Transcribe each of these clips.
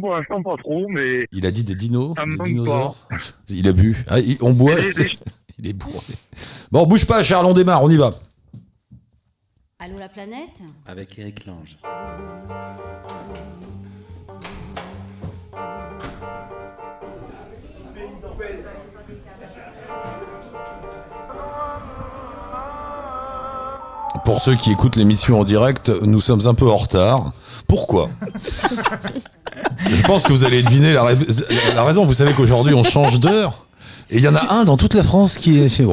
pour l'instant pas trop, mais Il a dit des dinos, des dinosaures. Il a bu. Ah, il- on boit. Les- il est bourré. Bon, bouge pas, Charles, on démarre, on y va. Allô la planète? Avec Eric Lange. Pour ceux qui écoutent l'émission en direct, nous sommes un peu en retard. Pourquoi? Je pense que vous allez deviner la, rais- la raison. Vous savez qu'aujourd'hui, on change d'heure. Et il y en a un dans toute la France qui est chez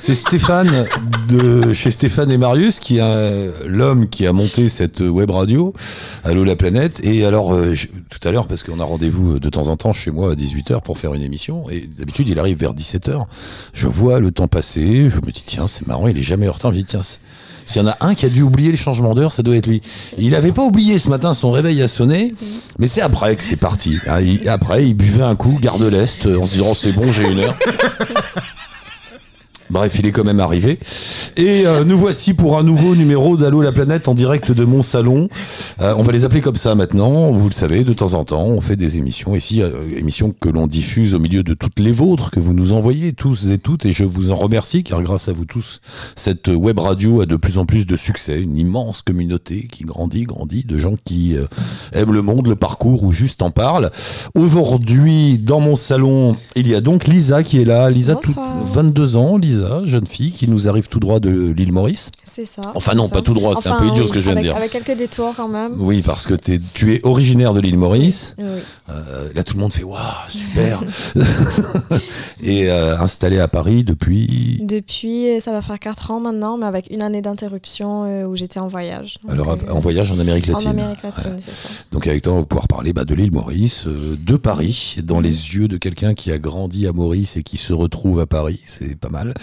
C'est Stéphane de chez Stéphane et Marius, qui est l'homme qui a monté cette web radio, Allô la planète. Et alors, euh, tout à l'heure, parce qu'on a rendez-vous de temps en temps chez moi à 18h pour faire une émission, et d'habitude, il arrive vers 17h. Je vois le temps passer, je me dis, tiens, c'est marrant, il est jamais en retard. Je dis, tiens, s'il y en a un qui a dû oublier le changement d'heure, ça doit être lui. Il n'avait pas oublié ce matin, son réveil a sonné, mais c'est après que c'est parti. Il- Après, il buvait un coup, garde l'Est, euh, en se disant, oh, c'est bon, j'ai une heure. Bref, il est quand même arrivé. Et euh, nous voici pour un nouveau numéro d'Allo la planète en direct de mon salon. Euh, on va les appeler comme ça maintenant. Vous le savez, de temps en temps, on fait des émissions ici, euh, émissions que l'on diffuse au milieu de toutes les vôtres que vous nous envoyez tous et toutes. Et je vous en remercie car grâce à vous tous, cette web radio a de plus en plus de succès. Une immense communauté qui grandit, grandit, de gens qui aiment le monde, le parcours ou juste en parlent. Aujourd'hui, dans mon salon, il y a donc Lisa qui est là. Lisa, tout, Bonsoir. 22 ans, Lisa, jeune fille qui nous arrive tout droit de l'île Maurice. C'est ça. Enfin non, pas tout droit, c'est un peu idiot oui, ce que je viens de dire. Avec quelques détours quand même. Oui, parce que tu es originaire de l'île Maurice. Oui. Euh, là, tout le monde fait Waouh, super Et euh, installé à Paris depuis? Depuis, ça va faire 4 ans maintenant, mais avec une année d'interruption euh, où j'étais en voyage. Donc, Alors, euh, en voyage en Amérique latine. En Amérique latine, c'est ça. Donc, avec toi, on va pouvoir parler bah, de l'île Maurice, euh, de Paris, dans les yeux de quelqu'un qui a grandi à Maurice et qui se retrouve à Paris. C'est pas mal.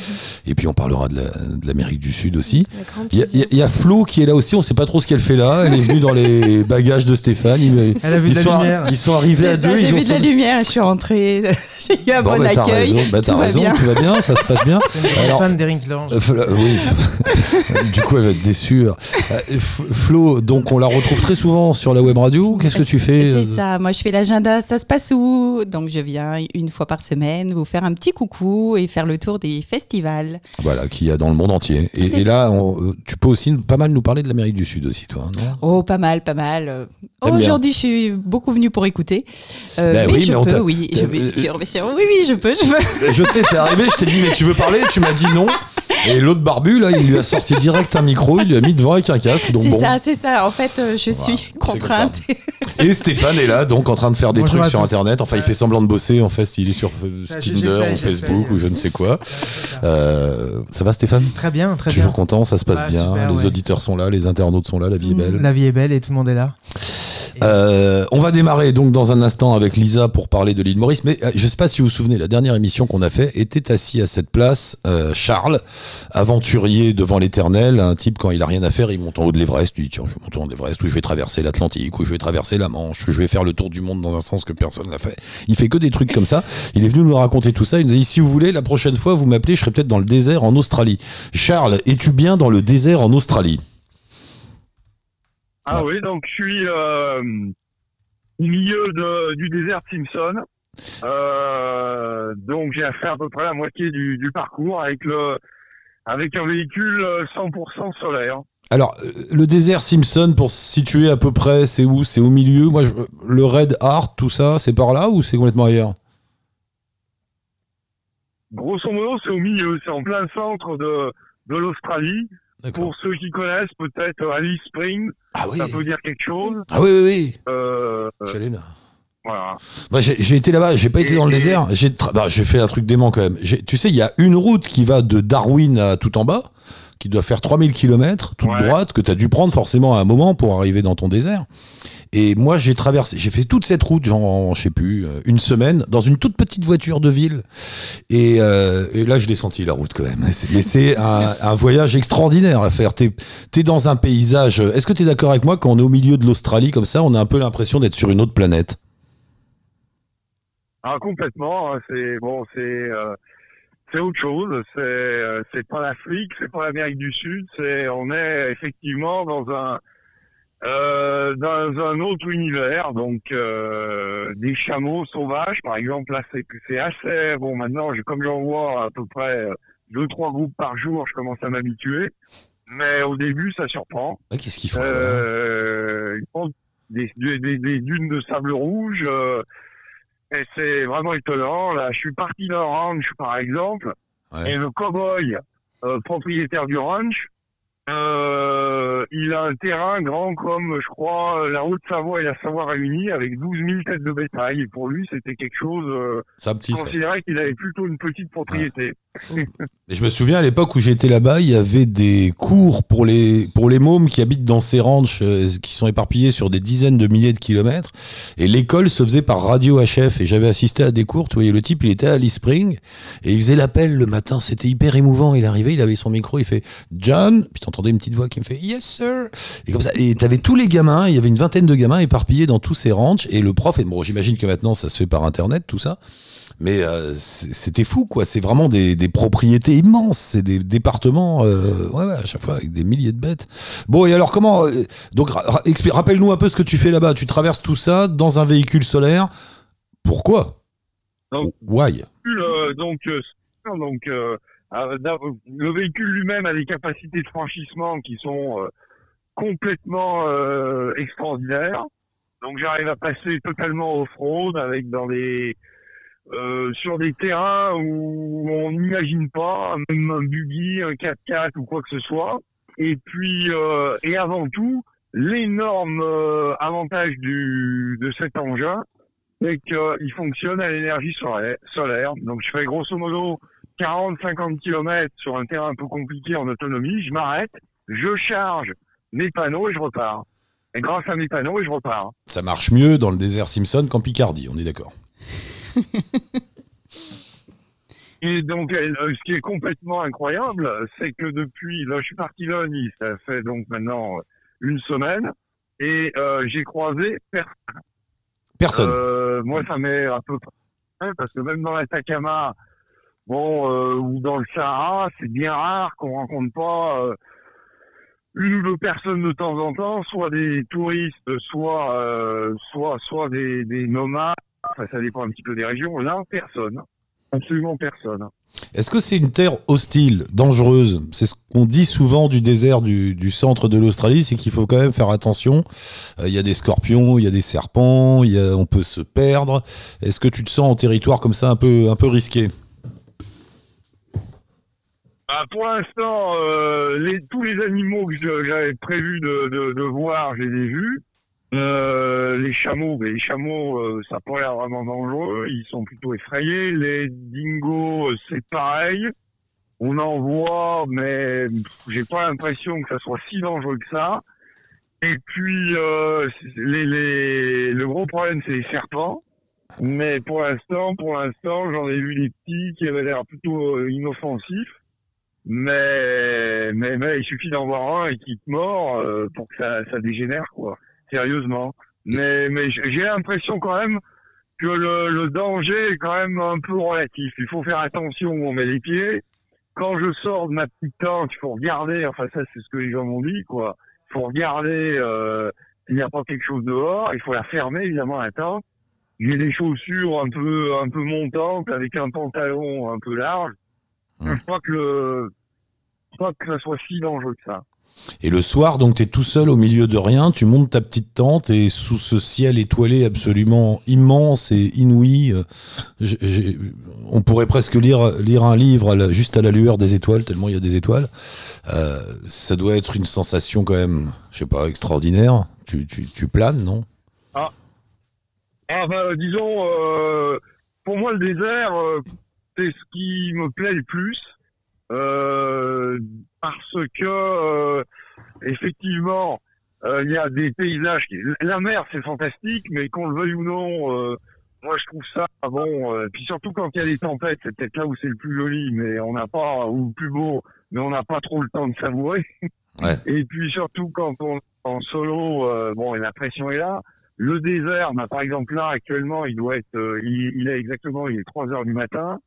Et puis, on parlera de la- de l'Amérique du Sud aussi. Il y, a- y y Flo qui est là aussi, on sait pas trop ce qu'elle fait là. Elle est venue dans les bagages de Stéphane. Ils, Elle a vu ils de la sont, lumière. ils sont arrivés à ça, deux. J'ai ils ont vu de la son- lumière, je suis rentrée, j'ai eu un Bon, bon bah, t'as accueil. raison, bah, t'as tout va raison, bien. tout va bien, ça se passe bien. C'est une fan d'Eric Lange. Euh, oui, du coup elle va être déçue. Euh, Flo, donc on la retrouve très souvent sur la web radio. Qu'est-ce que tu fais C'est euh, ça, moi je fais l'agenda, ça se passe où? Donc je viens une fois par semaine vous faire un petit coucou et faire le tour des festivals. Voilà, qu'il y a dans le monde entier. Et, là, on- euh, tu peux aussi pas mal nous parler de l'Amérique du Sud aussi, toi, non? Oh, pas mal, pas mal. Euh. Aujourd'hui, je suis beaucoup venue pour écouter. Euh, Ben mais oui, je mais on peux, oui, je, bien sûr, bien sûr. Oui, oui, je peux, je peux. Je sais, t'es arrivé, je t'ai dit, mais tu veux parler? Tu m'as dit non. Et l'autre barbu, là, il lui a sorti direct un micro, il lui a mis devant avec un casque. Donc C'est bon. ça, c'est ça. En fait, euh, je Voilà, suis contrainte. Et Stéphane est là, donc en train de faire des Bonjour trucs sur. Internet. Enfin, il fait semblant de bosser. En fait, il est sur euh, Tinder, ou Facebook ou je ne sais quoi. Euh, ça va, Stéphane? Très bien, très Toujours bien. content, ça se passe Bah, bien. super, les ouais. auditeurs sont là, les internautes sont là, la vie est belle. La vie est belle et tout le monde est là. Euh, on va démarrer donc dans un instant avec Lisa pour parler de l'île Maurice. Mais euh, je sais pas si vous vous souvenez, la dernière émission qu'on a fait était assis à cette place euh, Charles, aventurier devant l'éternel, un type quand il a rien à faire, il monte en haut de l'Everest, il dit tiens je vais monter en haut de l'Everest, ou je vais traverser l'Atlantique, ou je vais traverser la Manche, ou je vais faire le tour du monde dans un sens que personne n'a fait. Il fait que des trucs comme ça. Il est venu nous raconter tout ça. Il nous a dit si vous voulez, la prochaine fois vous m'appelez, je serai peut-être dans le désert en Australie. Charles, es-tu bien dans le désert en Australie? Ah oui, donc je suis euh, au milieu du désert Simpson. Euh, donc j'ai fait à peu près la moitié du parcours avec le avec un véhicule euh, 100% solaire. Alors, euh, le désert Simpson, pour se situer à peu près, c'est où? C'est au milieu? Moi, je- le Red Heart, tout ça, c'est par là ou c'est complètement ailleurs? Grosso modo, c'est au milieu, c'est en plein centre de, de l'Australie. Pour ceux qui connaissent, peut-être Alice Springs, Ah oui ça peut dire quelque chose. Ah oui, oui, oui Euh, euh, J'allais là. Voilà. Moi, j'ai été là-bas, j'ai pas été Et- dans le et- désert. J'ai bah, fait un truc dément quand même. Tu sais, il y a une route qui va de Darwin à tout en bas, qui doit faire 3000 km, toute Ouais. droite, que tu as dû prendre forcément à un moment pour arriver dans ton désert. Et moi, j'ai traversé, j'ai fait toute cette route, genre, je sais plus, euh, une semaine, dans une toute petite voiture de ville. Et, euh, et là, je l'ai senti, la route, quand même. Mais c'est un, un voyage extraordinaire à faire. T'es es dans un paysage. Est-ce que tu es d'accord avec moi quand on est au milieu de l'Australie, comme ça, on a un peu l'impression d'être sur une autre planète? Ah, complètement. hein, C'est bon, c'est euh, c'est autre chose. C'est euh, c'est pas l'Afrique, c'est pas l'Amérique du Sud. C'est on est effectivement dans un euh, dans un autre univers, donc euh, des chameaux sauvages, par exemple. Là, c'est c'est assez bon. Maintenant, j'ai- comme j'en vois à peu près euh, deux trois groupes par jour, je commence à m'habituer. Mais au début, ça surprend. Qu'est-ce qu'ils font là Euh, ils font des, des, des- des dunes de sable rouge. Et c'est vraiment étonnant. Là, je suis parti d'un ranch, par exemple, Ouais. et le cow-boy, euh, propriétaire du ranch, euh, il a un terrain grand comme, je crois, la Haute-Savoie et la Savoie réunis, avec 12 000 têtes de bétail. Et pour lui, c'était quelque chose... Euh, C'est un petit. considérait qu'il avait plutôt une petite propriété. Et je me souviens à l'époque où j'étais là-bas, il y avait des cours pour les pour les mômes qui habitent dans ces ranchs euh, qui sont éparpillés sur des dizaines de milliers de kilomètres. Et l'école se faisait par radio HF. Et j'avais assisté à des cours. Tu voyais le type, il était à Alice Spring et il faisait l'appel le matin. C'était hyper émouvant. Il arrivait, il avait son micro, il fait John. Puis t'entendais une petite voix qui me fait Yes sir. Et comme ça. Et t'avais tous les gamins. Il y avait une vingtaine de gamins éparpillés dans tous ces ranchs. Et le prof. Et bon, j'imagine que maintenant ça se fait par internet tout ça. Mais euh, c'était fou, quoi. C'est vraiment des, des propriétés immenses. C'est des départements, euh, ouais, ouais, à chaque fois avec des milliers de bêtes. Bon, et alors comment euh, Donc, ra- ra- expli- rappelle-nous un peu ce que tu fais là-bas. Tu traverses tout ça dans un véhicule solaire. Pourquoi? Donc- Why? donc, donc le véhicule lui-même a des capacités de franchissement qui sont euh, complètement euh, extraordinaires. Donc, j'arrive à passer totalement off-road avec dans des euh, sur des terrains où on n'imagine pas, même un buggy, un 4x4 ou quoi que ce soit. Et puis, euh, et avant tout, l'énorme euh, avantage du, de cet engin, c'est qu'il fonctionne à l'énergie solaire. Donc, je fais grosso modo 40-50 km sur un terrain un peu compliqué en autonomie. Je m'arrête, je charge mes panneaux et je repars. Et grâce à mes panneaux, et je repars. Ça marche mieux dans le désert Simpson qu'en Picardie, on est d'accord. Et donc, euh, ce qui est complètement incroyable, c'est que depuis, là, je suis parti lundi, ça fait donc maintenant une semaine, et euh, j'ai croisé personne. Personne. Euh, moi, ça m'est à peu près, parce que même dans l'Atacama, bon, euh, ou dans le Sahara, c'est bien rare qu'on rencontre pas euh, une ou deux personnes de temps en temps, soit des touristes, soit, euh, soit, soit des, des nomades. Enfin, ça dépend un petit peu des régions. Là, personne. Absolument personne. Est-ce que c'est une terre hostile, dangereuse? C'est ce qu'on dit souvent du désert du, du centre de l'Australie, c'est qu'il faut quand même faire attention. Euh, Il y a des scorpions, il y a des serpents, y a- on peut se perdre. Est-ce que tu te sens en territoire comme ça un peu, un peu risqué? Ah, pour l'instant, euh, tous les animaux que j'avais prévu de, voir, je les ai vus. Euh, les chameaux, mais les chameaux, euh, ça n'a pas l'air vraiment dangereux. Ils sont plutôt effrayés. Les dingos, c'est pareil. On en voit, mais j'ai pas l'impression que ça soit si dangereux que ça. Et puis, le gros problème, c'est les serpents. Mais pour l'instant, pour l'instant, j'en ai vu des petits qui avaient l'air plutôt inoffensifs. Mais, mais, mais il suffit d'en voir un et qui te mord euh, pour que ça, ça dégénère, quoi. Sérieusement. Mais, mais j'ai l'impression quand même que le, le danger est quand même un peu relatif. Il faut faire attention où on met les pieds. Quand je sors de ma petite tente, il faut regarder, enfin ça c'est ce que les gens m'ont dit, quoi. Il faut regarder euh, s'il n'y a pas quelque chose dehors. Il faut la fermer, évidemment, la tente. J'ai des chaussures un peu, un peu montantes avec un pantalon un peu large. Je crois que le, je crois que ça soit si dangereux que ça. Et le soir, donc, tu es tout seul au milieu de rien, tu montes ta petite tente et sous ce ciel étoilé absolument immense et inouï, euh, on pourrait presque lire, lire un livre à la- juste à la lueur des étoiles, tellement il y a des étoiles. Euh, ça doit être une sensation quand même, je sais pas, extraordinaire. Tu, tu, tu planes, non? Ah bah, disons, euh, pour moi le désert, c'est ce qui me plaît le plus. Euh, parce que euh, effectivement, euh, il y a des paysages. Qui... La mer, c'est fantastique, mais qu'on le veuille ou non, moi je trouve ça bon. euh, puis surtout quand il y a des tempêtes, c'est peut-être là où c'est le plus joli, mais on n'a pas ou le plus beau, mais on n'a pas trop le temps de savourer. Ouais. Et puis surtout quand on est en solo, euh, bon, et la pression est là. Le désert, bah, par exemple là actuellement, il doit être, euh, il, il est exactement, il est 3 heures du matin.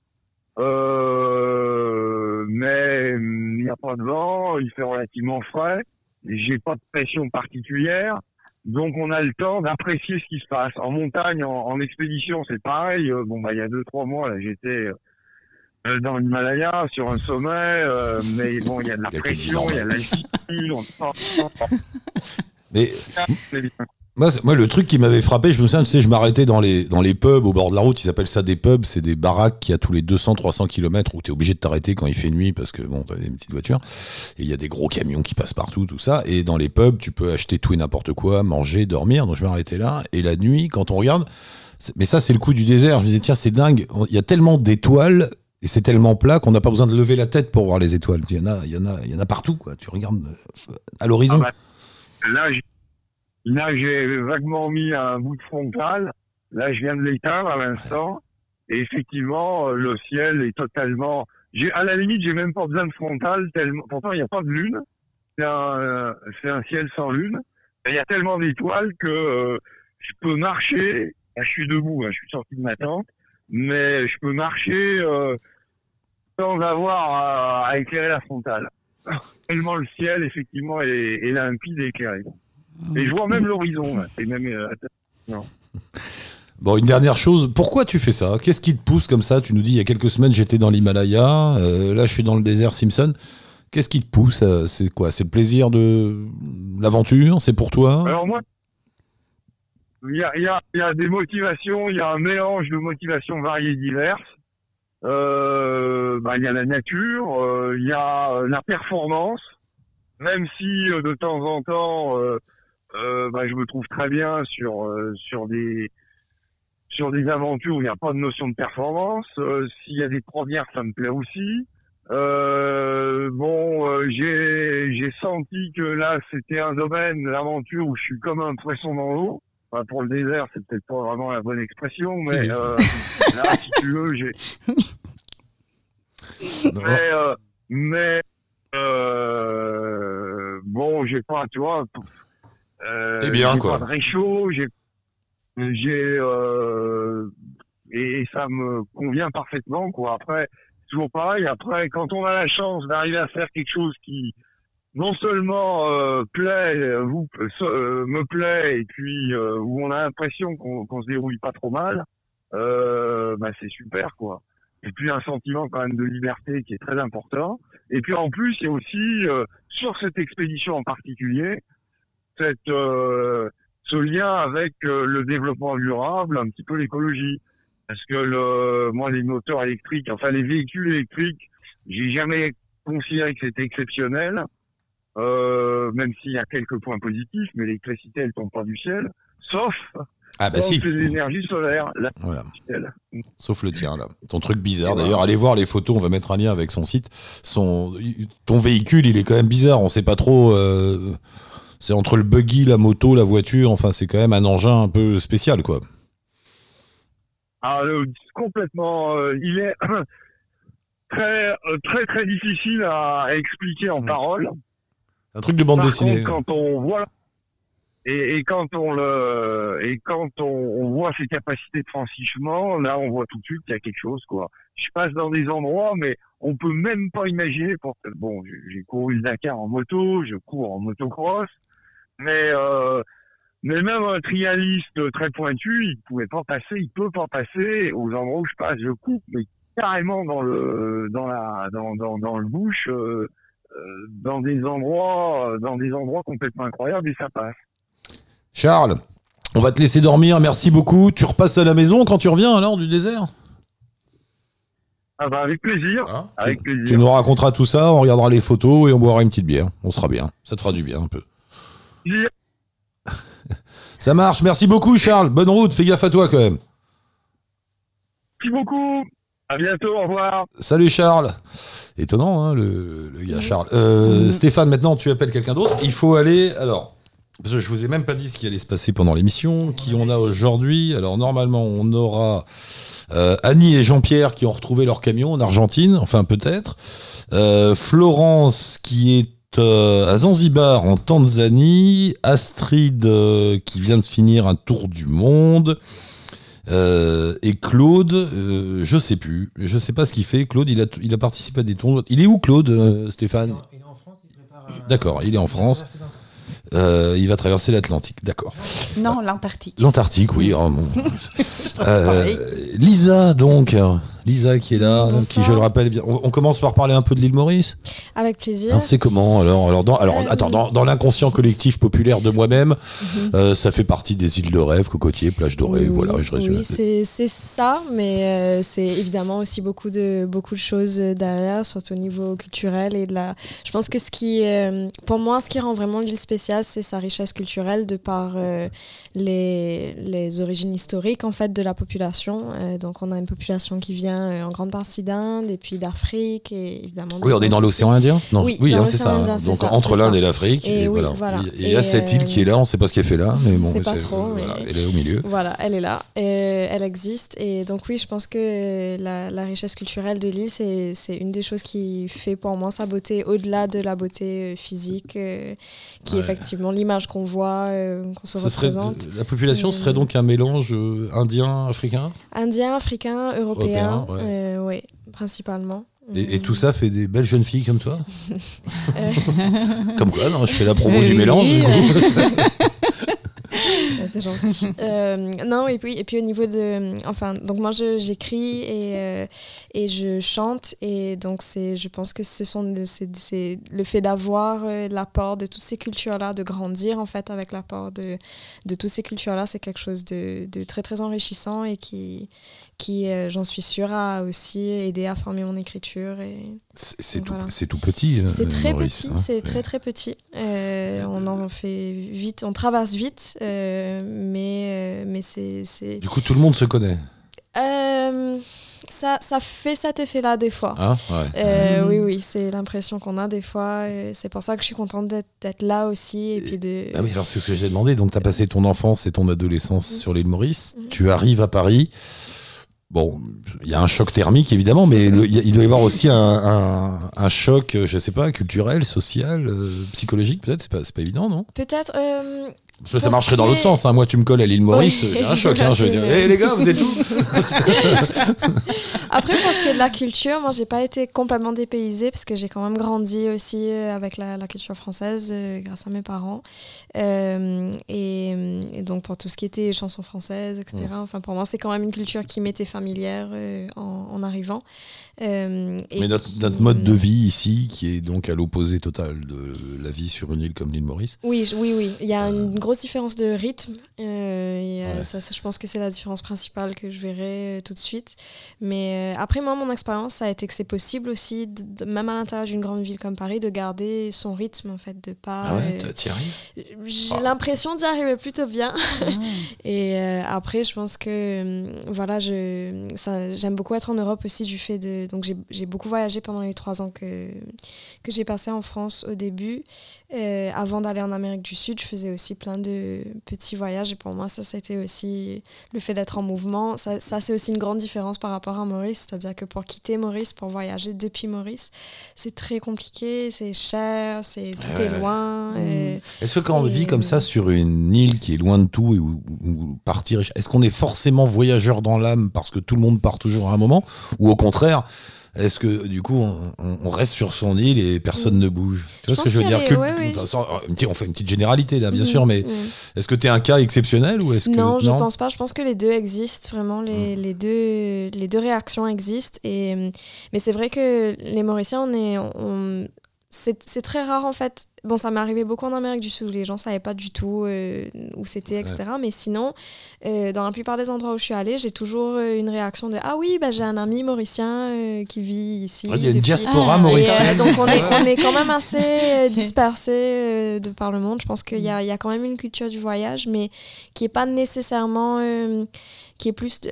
Euh, mais il n'y a pas de vent, il fait relativement frais. j'ai pas de pression particulière. Donc on a le temps d'apprécier ce qui se passe. En montagne, en, en expédition, c'est pareil. Euh, bon bah il y a deux trois mois là, j'étais euh, dans l'Himalaya sur un sommet, euh, mais bon il y a de la pression, il y a de l'altitude. on- Mais. Moi, le truc qui m'avait frappé, je me souviens, tu sais, je m'arrêtais dans les, dans les pubs au bord de la route. Ils appellent ça des pubs. C'est des baraques qui, à tous les 200-300 km, où tu es obligé de t'arrêter quand il fait nuit parce que, bon, t'as une petite voiture. Et il y a des gros camions qui passent partout, tout ça. Et dans les pubs, tu peux acheter tout et n'importe quoi, manger, dormir. Donc je m'arrêtais là. Et la nuit, quand on regarde, mais ça, c'est le coup du désert. Je me disais, tiens, c'est dingue. Il y a tellement d'étoiles. Et c'est tellement plat qu'on n'a pas besoin de lever la tête pour voir les étoiles. Il y en a, il y en a, il y en a partout, quoi. Tu regardes euh, à l'horizon. Ah bah, là, j'ai vaguement mis un bout de frontal. Là, je viin de l'éteindre à l'instant. Et effectivement, euh, le ciel est totalement. J'ai, à la limite, j'ai même pas besoin de frontal. Tellement... Pourtant, il n'y a pas de lune. C'est un, euh, c'est un ciel sans lune. Il y a tellement d'étoiles que euh, je peux marcher. Là, je suis debout. hein, je suis sorti de ma tente, mais je peux marcher euh, sans avoir à, à éclairer la frontale. Tellement le ciel, effectivement, est, est limpide et éclairé. Et je vois même l'horizon. même, euh, Bon, une dernière chose, pourquoi tu fais ça? Qu'est-ce qui te pousse comme ça? Tu nous dis, il y a quelques semaines, j'étais dans l'Himalaya, euh, là, je suis dans le désert Simpson. Qu'est-ce qui te pousse euh, C'est quoi? C'est le plaisir de l'aventure? C'est pour toi? Alors moi, il y a, il y, a, il y a des motivations, il y a un mélange de motivations variées et diverses. Euh, bah, il y a la nature, il y a la performance, même si de temps en temps, euh, bah, je me trouve très bien sur euh, sur des sur des aventures où il n'y a pas de notion de performance. Euh, S'il y a des premières, ça me plaît aussi. Bon, j'ai j'ai senti que là, c'était un domaine, l'aventure, où je suis comme un poisson dans l'eau. Enfin, pour le désert, c'est peut-être pas vraiment la bonne expression, mais là, si tu veux, j'ai. Mais, mais bon, j'ai pas, tu vois. Euh, bien, j'ai quoi. Pas de réchaud, j'ai, j'ai, euh, et, et ça me convient parfaitement, quoi. Après, c'est toujours pareil. Après, quand on a la chance d'arriver à faire quelque chose qui non seulement euh, plaît, vous euh, me plaît, et puis euh, où on a l'impression qu'on qu'on se déroule pas trop mal, bah c'est super, quoi et puis un sentiment quand même de liberté qui est très important. Et puis en plus, il y a aussi sur cette expédition en particulier cette euh, ce lien avec euh, le développement durable, un petit peu l'écologie, parce que le moi les moteurs électriques, enfin les véhicules électriques, j'ai jamais considéré que c'était exceptionnel, euh, même s'il y a quelques points positifs, mais l'électricité elle tombe pas du ciel, sauf Ah bah si, l'énergie solaire, là, voilà. Sauf le tien, là. Ton truc bizarre. D'ailleurs, allez voir les photos, on va mettre un lien avec son site. Son, ton véhicule, il est quand même bizarre. On sait pas trop. euh, c'est entre le buggy, la moto, la voiture. Enfin, c'est quand même un engin un peu spécial, quoi. Ah, complètement. euh, il est très, euh, très, très difficile à, à expliquer en Ouais. paroles. Un truc de bande Par dessinée. contre, quand on voit et, et quand on le et quand on, on voit ses capacités de franchissement, là, on voit tout de suite qu'il y a quelque chose, quoi. Je passe dans des endroits, mais on peut même pas imaginer. Pour bon, j'ai couru le Dakar en moto, je cours en motocross, mais euh, mais même un trialiste très pointu, il pouvait pas passer, il peut pas passer aux endroits où je passe. Je coupe, mais carrément dans le dans la dans dans, dans le bush, euh, euh, dans des endroits dans des endroits complètement incroyables et ça passe. Charles, on va te laisser dormir. Merci beaucoup. Tu repasses à la maison quand tu reviens, alors, du désert? Ah bah avec plaisir, Hein avec tu, plaisir. tu nous raconteras tout ça, on regardera les photos et on boira une petite bière. On sera bien. Ça te fera du bien un peu. Ça marche. Merci beaucoup, Charles. Bonne route. Fais gaffe à toi quand même. Merci beaucoup. À bientôt. Au revoir. Salut Charles. Étonnant, hein, le, le gars Charles. Euh. Stéphane, maintenant tu appelles quelqu'un d'autre. Il faut aller. Alors, parce que je vous ai même pas dit ce qui allait se passer pendant l'émission. Qui on a aujourd'hui Alors normalement, on aura euh, Annie et Jean-Pierre qui ont retrouvé leur camion en Argentine. Enfin peut-être. Euh, Florence qui est euh, à Zanzibar en Tanzanie. Astrid euh, qui vient de finir un tour du monde. Euh, et Claude, euh, je sais plus, je sais pas ce qu'il fait. Claude, il a, il a participé à des tournois. Il est où Claude, euh, Stéphane Il est en France, il prépare. D'accord, il est en France. Euh, il va traverser l'Atlantique, d'accord. Non, l'Antarctique. L'Antarctique, oui. oh, Euh. Lisa, donc. Lisa qui est là, Bonsoir. qui, je le rappelle, vient- on, on commence par parler un peu de l'île Maurice. Avec plaisir. C'est comment alors Alors, dans, alors Euh, attends, dans, dans l'inconscient collectif populaire de moi-même, Mhm. euh, ça fait partie des îles de rêve, cocotiers, plage dorée, Oui, voilà, je résume. Oui, c'est ça, mais euh, c'est évidemment aussi beaucoup de, beaucoup de choses derrière, surtout au niveau culturel. Et de la... Je pense que ce qui, pour moi, ce qui rend vraiment l'île spéciale, c'est sa richesse culturelle de par les, les origines historiques en fait, de la population. Donc, on a une population qui vient euh, en grande partie d'Inde et puis d'Afrique et évidemment. Oui, on est dans l'océan Indien? Non, Oui, hein, dans c'est ça. Indien, c'est Donc ça, entre c'est l'Inde et l'Afrique, Et et, oui, voilà. voilà. Et il y a Et, cette île euh, qui est là, on ne sait pas ce qu'elle fait là, mais bon, mais pas c'est- trop, voilà, elle est au milieu. Voilà, elle est là, elle existe. Et donc oui, je pense que la, la richesse culturelle de l'île, c'est c'est une des choses qui fait pour moi sa beauté, au-delà de la beauté euh, physique, euh, qui est effectivement l'image qu'on voit, euh, qu'on se Ce serait, la population Euh, serait donc un mélange euh, indien-africain Indien, africain, européen, Européen, ouais. euh, principalement. et, et Euh, tout ça fait des belles jeunes filles comme toi Euh. Comme quoi, non, je fais la promo Oui, du oui, mélange. oui, du coup. C'est gentil. Euh, non, et puis, et puis au niveau de. Enfin, donc moi, je- j'écris et, euh, et je chante. Et donc, c'est, je pense que ce sont c'est, c'est le fait d'avoir euh, l'apport de toutes ces cultures-là, de grandir en fait avec l'apport de, de toutes ces cultures-là, c'est quelque chose de, de très, très enrichissant et qui, qui euh, j'en suis sûre, a aussi aidé à former mon écriture. Et... C'est tout, Voilà. c'est tout petit. euh, C'est très Maurice, petit, hein. c'est très très petit. Euh, on en fait vite, on traverse vite, euh, mais, euh, mais c'est. c'est- Du coup, tout le monde se connaît. Euh, ça, ça fait cet effet-là des fois. Hein ouais. Euh, Mhm. Oui, oui, c'est l'impression qu'on a des fois. euh, C'est pour ça que je suis contente d'être là aussi. Et puis de... Ah oui, alors c'est ce que j'ai demandé. Donc, tu as passé ton enfance et ton adolescence Mhm. sur l'île Maurice. Mhm. Tu arrives à Paris. Bon, il y a un choc thermique, évidemment, mais il doit y avoir aussi un, choc, je sais pas, culturel, social, euh, psychologique, peut-être. C'est pas, pas évident, non? Peut-être. euh, Parce que ça marcherait dans l'autre sens. hein. Moi, tu me colles à l'île Maurice, Oui, j'ai un choc. Hein, je veux dire, j'imagine. Hé, les gars, vous êtes où Après, pour ce qui est de la culture, moi, j'ai pas été complètement dépaysée parce que j'ai quand même grandi aussi euh, avec la, la culture française euh, grâce à mes parents. Euh, et, et donc, pour tout ce qui était chansons françaises, etc., enfin, pour moi, c'est quand même une culture qui m'était familière euh, en, en arrivant. Et Mais notre, qui- notre mode de vie ici, qui est donc à l'opposé total de la vie sur une île comme l'île Maurice. Oui, oui, oui. Il y a une grosse différence de rythme. Euh, et, euh, Ouais. ça, ça, je pense que c'est la différence principale que je verrai euh, tout de suite. Mais euh, après, moi, mon expérience, ça a été que c'est possible aussi, de- de- même à l'intérieur d'une grande ville comme Paris, de garder son rythme, en fait, de pas... Ah ouais, euh, t'y arrives? J'ai l'impression d'y arriver plutôt bien. Ah. Et euh, après, je pense que euh, voilà, je, ça, j'aime beaucoup être en Europe aussi du fait de. Donc, j'ai, j'ai beaucoup voyagé pendant les trois ans que, que j'ai passé en France au début. Euh, avant d'aller en Amérique du Sud, je faisais aussi plein de petits voyages. Et pour moi, ça, c'était aussi le fait d'être en mouvement. Ça, ça, c'est aussi une grande différence par rapport à Maurice. C'est-à-dire que pour quitter Maurice, pour voyager depuis Maurice, c'est très compliqué, c'est cher, c'est, tout Ouais, est ouais. loin. Euh, Est-ce que quand on Et- vit comme ça sur une île qui est loin de tout et où, où partir, est-ce qu'on est forcément voyageur dans l'âme parce que tout le monde part toujours à un moment? Ou au contraire, est-ce que du coup on, on- reste sur son île et personne ne bouge Tu vois Je ce que je veux dire que, ouais, ouais. sans- petite- On fait une petite généralité là, bien mhm, sûr, mais mhm. est-ce que tu es un cas exceptionnel ou est-ce que Non, je pense pas. Je pense que les deux existent vraiment. Les, les deux, les deux réactions existent. Et euh, mais c'est vrai que les Mauriciens, on est, on- c'est très rare en fait. Bon, ça m'est arrivé beaucoup en Amérique du Sud. où Les gens savaient pas du tout euh, où c'était, etc. Mais sinon, euh, dans la plupart des endroits où je suis allée, j'ai toujours euh, une réaction de ah oui, bah, j'ai un ami mauricien euh, qui vit ici. Il y a une diaspora Ah, mauricienne. donc on est, on est quand même assez dispersé de par le monde. Je pense qu'il y a, il y a quand même une culture du voyage, mais qui est pas nécessairement, qui est plus de,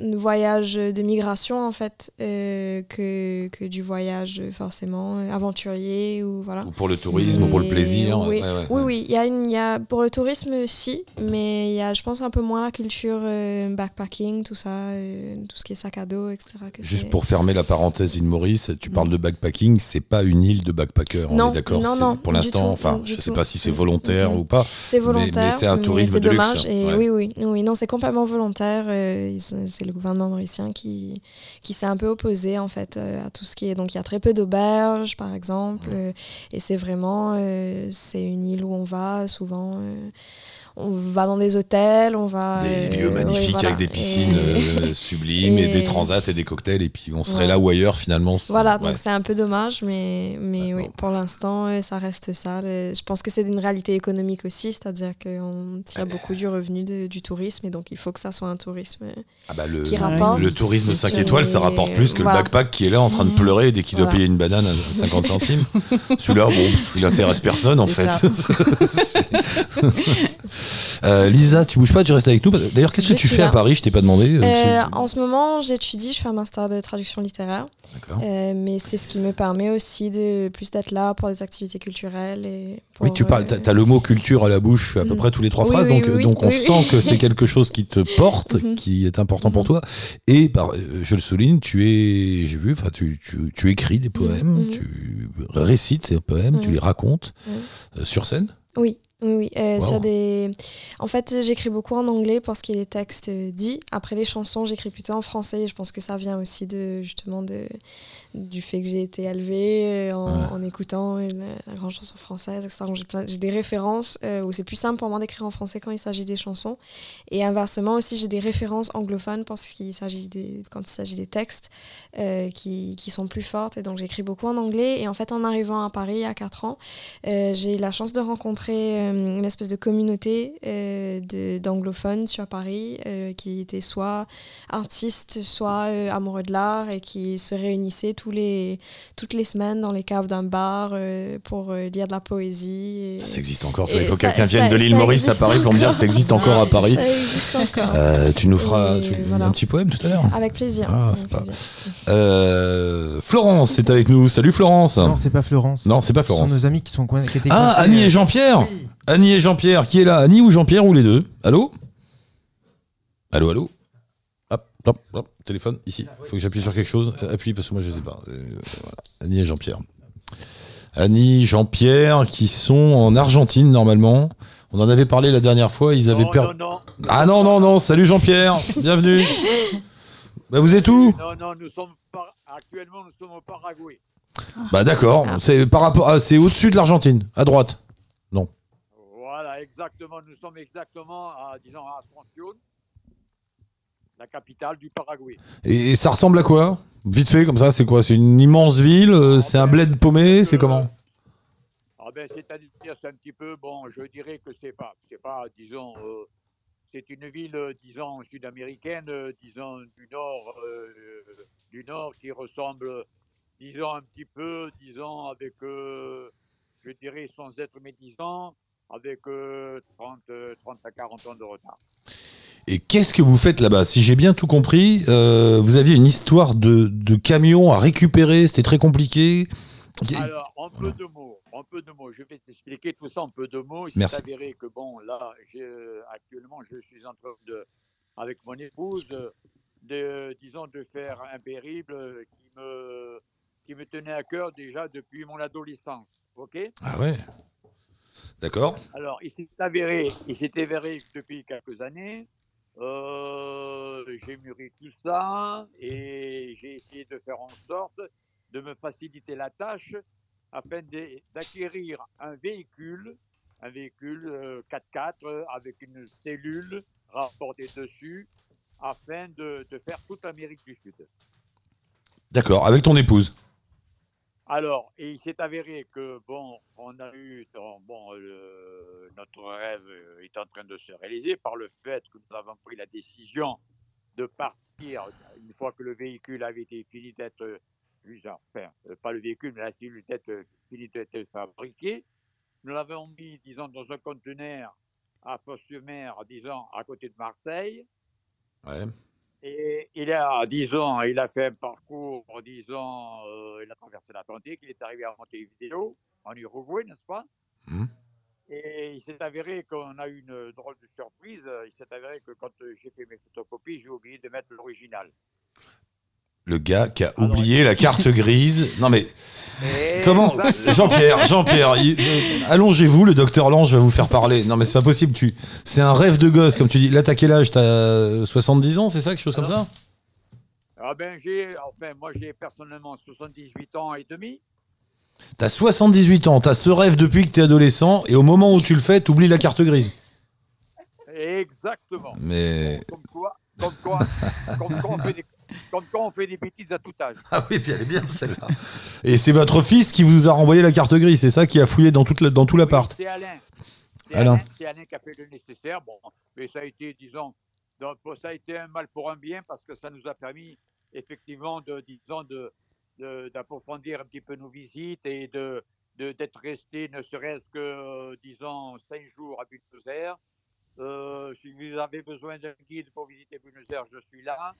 un voyage de migration en fait euh, que, que du voyage euh, forcément euh, aventurier ou voilà. Ou pour le tourisme, ou pour le plaisir Oui, ouais, ouais, oui, ouais. oui. Il y a une, il y a, pour le tourisme aussi, mais il y a, je pense, un peu moins la culture euh, backpacking, tout ça, euh, tout ce qui est sac à dos, etc. que Juste pour fermer la parenthèse île Maurice, tu parles de backpacking, c'est pas une île de backpackers, on Non, est d'accord non, non, Pour l'instant, enfin, je sais tout. pas si c'est Mm, volontaire mm, ou pas. C'est mais volontaire. c'est un tourisme c'est de luxe, dommage. Et ouais. oui, oui, oui, non, c'est complètement volontaire. C'est le gouvernement mauricien qui, qui s'est un peu opposé en fait euh, à tout ce qui est. Donc il y a très peu d'auberges, par exemple, euh, et c'est vraiment vraiment, euh, c'est une île où on va souvent. On va dans des hôtels, on va. Des euh, lieux ouais, magnifiques voilà. avec des piscines Et- euh, sublimes et... et- des transats et des cocktails et puis on serait Ouais. là ou ailleurs finalement. Voilà, donc c'est un peu dommage, mais, mais oui, pour l'instant, euh, ça reste ça. Le- je pense que c'est une réalité économique aussi, c'est-à-dire qu'on tire beaucoup du revenu de- du tourisme, et donc il faut que ça soit un tourisme. Ah bah, le, qui rapporte. le tourisme 5 Et- étoiles, ça rapporte plus que le backpack qui est là en train de pleurer dès qu'il doit payer une banane à 50 centimes. Celui-là, bon, il intéresse personne en fait. Euh, Lisa, tu bouges pas, tu restes avec nous. D'ailleurs, qu'est-ce que tu fais à. Paris? Je t'ai pas demandé. euh, Euh, en ce moment, j'étudie, je fais un master de traduction littéraire, euh, mais c'est ce qui me permet aussi de plus d'être là pour des activités culturelles. Et pour, Oui, tu parles, as le mot culture à la bouche à peu Mhm. près tous les trois Oui, phrases, oui, donc, oui, oui, donc on sent que c'est quelque chose qui te porte, qui est important pour toi. Et par, je le souligne, tu es, j'ai vu, enfin, tu, tu, tu écris des poèmes, Mhm. tu récites ces poèmes, tu les racontes sur scène? Oui, oui, oui. euh, Wow. sur des... En fait, j'écris beaucoup en anglais pour ce qui est des textes euh, dits. Après les chansons, j'écris plutôt en français. Et je pense que ça vient aussi de justement de du fait que j'ai été élevée euh, en, Ouais. en écoutant la, la grande chanson française, etc. J'ai des références euh, où c'est plus simple pour moi d'écrire en français quand il s'agit des chansons. Et inversement aussi, j'ai des références anglophones parce qu'il s'agit des quand il s'agit des textes euh, qui, qui sont plus fortes. Et donc j'écris beaucoup en anglais. Et en fait, en arrivant à Paris à 4 ans, euh, j'ai eu la chance de rencontrer une espèce de communauté d'anglophones sur Paris qui étaient soit artistes, soit amoureux de l'art et qui se réunissaient tous les, toutes les semaines dans les caves d'un bar euh, pour euh, lire de la poésie. et- Ça existe encore. il faut que quelqu'un vienne de l'île Maurice à Paris pour me dire que ça existe encore à Paris. Ça existe encore. Euh, tu nous feras Et tu- voilà. un petit poème tout à l'heure. Avec plaisir. Ah, avec c'est pas- plaisir. Euh, Florence est avec nous. Salut Florence. Non, c'est pas Florence. Non, c'est pas Ce sont Florence. nos amis qui sont coin- qui étaient Ah, coincés, Annie et Jean-Pierre. oui. Annie et Jean-Pierre, qui est là? Annie ou Jean-Pierre ou les deux? Allô? Allô, allô? Hop, hop, hop, téléphone, ici. Il faut que j'appuie sur quelque chose. Euh, Appuie parce que moi je sais pas. Euh, voilà. Annie et Jean-Pierre. Annie, Jean-Pierre, qui sont en Argentine normalement. On en avait parlé la dernière fois, ils avaient non, perdu. non, non, Ah non, non, non, salut Jean-Pierre, bienvenue. Bah, vous êtes où? Non, non, nous sommes par- actuellement nous sommes au Paraguay. Bah d'accord, c'est par rapport à c'est au-dessus de l'Argentine, à droite. Voilà, exactement, nous sommes exactement à, disons, à Asunción, la capitale du Paraguay. Et, et ça ressemble à quoi? Vite fait comme ça, c'est quoi? C'est une immense ville, euh, c'est un bled paumé, c'est comment? Ah ben, c'est-à-dire, c'est un petit peu, bon, je dirais que c'est pas, c'est pas, disons, euh, c'est une ville, euh, disons, sud-américaine, disons, du nord, euh, du nord qui ressemble, disons, un petit peu, disons, avec, euh, je dirais, sans être médisant, avec euh, 30, euh, 30 à 40 ans de retard. Et qu'est-ce que vous faites là-bas? Si j'ai bien tout compris, euh, vous aviez une histoire de, de camion à récupérer, c'était très compliqué. Alors, en peu de mots, en peu de mots, je vais t'expliquer tout ça en peu de mots. Il s'est avéré que, bon, là, actuellement, je suis en train de, avec mon épouse, de, disons, de faire un périple qui me, qui me tenait à cœur déjà depuis mon adolescence. OK? Ah ouais D'accord. Alors, il s'est avéré, il s'est avéré que depuis quelques années, euh, j'ai mûri tout ça et j'ai essayé de faire en sorte de me faciliter la tâche afin d'acquérir un véhicule, un véhicule euh, 4x4 euh, avec une cellule rapportée dessus afin de faire toute l'Amérique du Sud. D'accord, avec ton épouse? Alors, et il s'est avéré que, bon, on a eu, bon, notre rêve euh, est en train de se réaliser par le fait que nous avons pris la décision de partir une fois que le véhicule avait été fini d'être, euh, enfin, euh, pas le véhicule, mais la cellule d'être fini d'être fabriquée. Nous l'avons mis, disons, dans un conteneur à Fos-sur-Mer, disons, à côté de Marseille. Ouais. Et il a, disons, il a fait un parcours, disons, euh, il a traversé l'Atlantique, il est arrivé à Montevideo, en Uruguay, n'est-ce pas? Mhm. Et il s'est avéré qu'on a eu une drôle de surprise. Il s'est avéré que quand j'ai fait mes photocopies, j'ai oublié de mettre l'original. Le gars qui a Alors, oublié la carte grise. Non mais comment Exactement. Jean-Pierre, Jean-Pierre, euh, allongez-vous, le docteur Lange va vous faire parler. Non mais c'est pas possible, tu c'est un rêve de gosse comme tu dis. Là t'as quel âge? T'as euh, 70 ans, c'est ça, quelque chose comme ça? Ah ben j'ai, enfin moi j'ai personnellement 78 ans et demi. T'as 78 ans, t'as ce rêve depuis que t'es adolescent, et au moment où tu le fais, t'oublies la carte grise. Exactement. Mais. Comme quoi, comme quoi, comme quoi on fait des, comme quoi on fait des bêtises à tout âge. Ah oui, puis elle est bien celle-là. Et c'est votre fils qui vous a renvoyé la carte grise, c'est ça qui a fouillé dans, toute la- dans tout l'appart. C'est Alain. C'est Alain. Alain. Alain qui a fait le nécessaire. Bon, mais ça a été, disons, donc, ça a été un mal pour un bien parce que ça nous a permis effectivement de, disons, de, de- d'approfondir un petit peu nos visites et de, de- d'être resté ne serait-ce que, euh, disons, cinq jours à Buenos Aires. Euh, si vous avez besoin d'un guide pour visiter Buenos Aires, je suis là.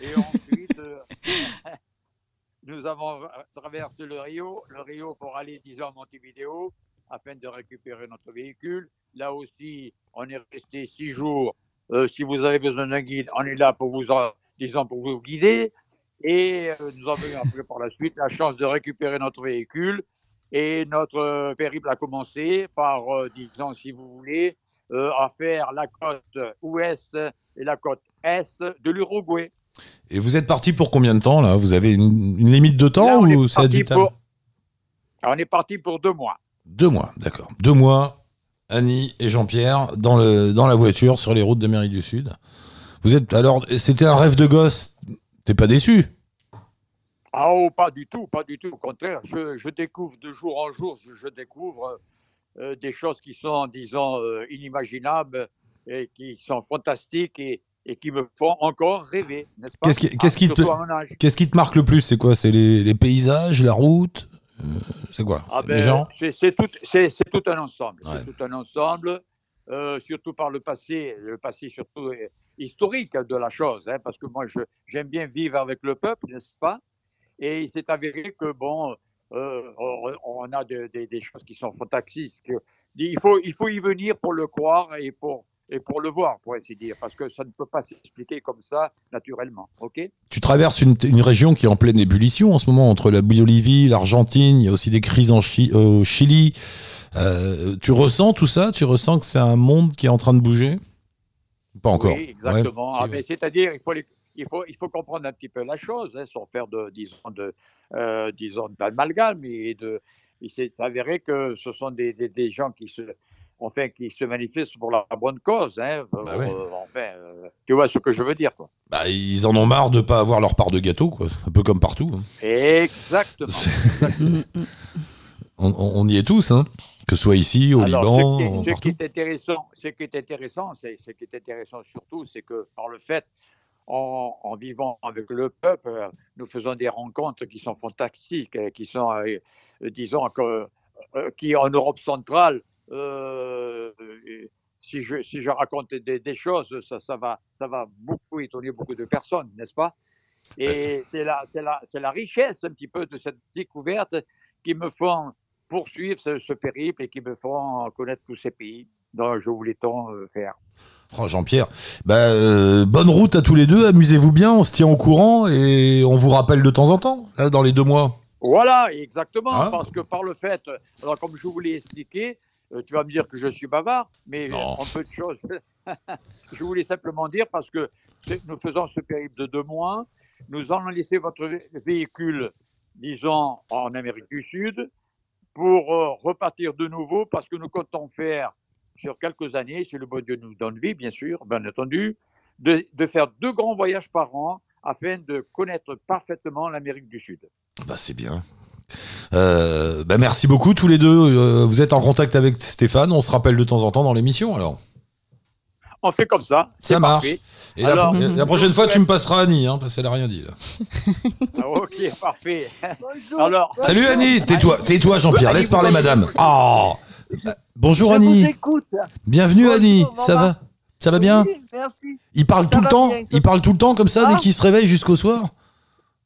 Et ensuite, euh, nous avons traversé le Rio, le Rio pour aller, disons, à Montevideo, afin de récupérer notre véhicule. Là aussi, on est resté six jours. Euh, si vous avez besoin d'un guide, on est là pour vous, en- pour vous guider. Et nous avons eu après par la suite la chance de récupérer notre véhicule. Et notre périple a commencé par, disons, si vous voulez, euh, à faire la côte ouest et la côte est de l'Uruguay. Et vous êtes parti pour combien de temps là? Vous avez une, une limite de temps Là, ou est c'est vitam pour... on est parti pour deux mois. Deux mois, d'accord. Deux mois, Annie et Jean-Pierre dans, le, dans la voiture sur les routes d'Amérique du Sud. Vous êtes alors, c'était un rêve de gosse? T'es pas déçu? Ah, oh, pas du tout, pas du tout. Au contraire, je, je découvre de jour en jour, je, je découvre euh, des choses qui sont, disons, euh, inimaginables et qui sont fantastiques et, et qui me font encore rêver, n'est-ce pas Qu'est-ce qui- qu'est-ce qui te- qui te marque le plus C'est quoi? C'est les, les paysages, la route Euh, C'est quoi? Ah Les ben, gens? c'est tout, tout un ensemble. Ouais. C'est tout un ensemble, euh, surtout par le passé, le passé surtout euh, historique de la chose, hein, parce que moi, j'aime bien vivre avec le peuple, n'est-ce pas? Et il s'est avéré que, bon, euh, on, a de- de- des choses qui sont fantastiques. que- Il faut, il faut y venir pour le croire et pour, et pour le voir, pour ainsi dire, parce que ça ne peut pas s'expliquer comme ça naturellement. OK? Tu traverses une, une région qui est en pleine ébullition en ce moment entre la Bolivie, l'Argentine. Il y a aussi des crises en Chi- au Chili. Euh, tu ressens tout ça? Tu ressens que c'est un monde qui est en train de bouger? Pas encore. Oui, exactement. Ouais, Ah, mais c'est-à-dire, il faut, les- il, faut, il faut comprendre un petit peu la chose, hein, sans faire de, disons, de, euh, disons, d'amalgame. Et de, il s'est avéré que ce sont des, des, des gens qui se, enfin, qui se manifestent pour la bonne cause. Hein, Bah ouais. Euh, enfin, euh, tu vois ce que je veux dire, quoi. Bah, ils en ont marre de pas avoir leur part de gâteau, quoi. Un peu comme partout. hein. Exactement. On, y est tous, hein. Que ce soit ici, au Alors, Liban, ce, qui en est, ce qui partout. est intéressant, ce qui est intéressant, c'est ce qui est intéressant surtout, c'est que par le fait, en, en vivant avec le peuple, euh, nous faisons des rencontres qui sont fantastiques, euh, qui sont, euh, disons, que, euh, qui en Europe centrale, euh, si, je, si je raconte des, des choses, ça, ça, va, ça va beaucoup étonner beaucoup de personnes, n'est-ce pas? Et c'est la, c'est la, c'est la richesse un petit peu de cette découverte qui me font poursuivre ce, ce périple et qui me font connaître tous ces pays dont je voulais tant faire. Oh, Jean-Pierre, bah, euh, bonne route à tous les deux. Amusez-vous bien. On se tient au courant et on vous rappelle de temps en temps, là, dans les deux mois. Voilà, exactement, Ah. parce que par le fait, alors comme je vous l'ai expliqué, euh, tu vas me dire que je suis bavard, mais Non. en peu de choses, je voulais simplement dire parce que nous faisons ce périple de deux mois, nous allons laisser votre vé- véhicule, disons, en Amérique du Sud, pour euh, repartir de nouveau, parce que nous comptons faire sur quelques années, si le bon Dieu nous donne vie, bien sûr, bien entendu, de, de faire deux grands voyages par an afin de connaître parfaitement l'Amérique du Sud. Bah, c'est bien. Euh, bah, merci beaucoup tous les deux. Euh, vous êtes en contact avec Stéphane. On se rappelle de temps en temps dans l'émission, alors. On fait comme ça. Ça c'est marche. parfait. Et la- Alors, la, prochaine fois, tu me passeras Annie, hein, parce qu'elle a rien dit, là. Ah, Ok, parfait. Bonjour. Alors, Salut Annie, tais-toi, tais-toi Jean-Pierre, laisse parler madame. Ah Euh, Bonjour Je vous Annie, écoute. bienvenue Bonjour, Annie, ça va Ça va bien Oui, merci. Il parle Ça tout le temps bien, Il parle tout le temps comme ça dès Ah. qu'il se réveille jusqu'au soir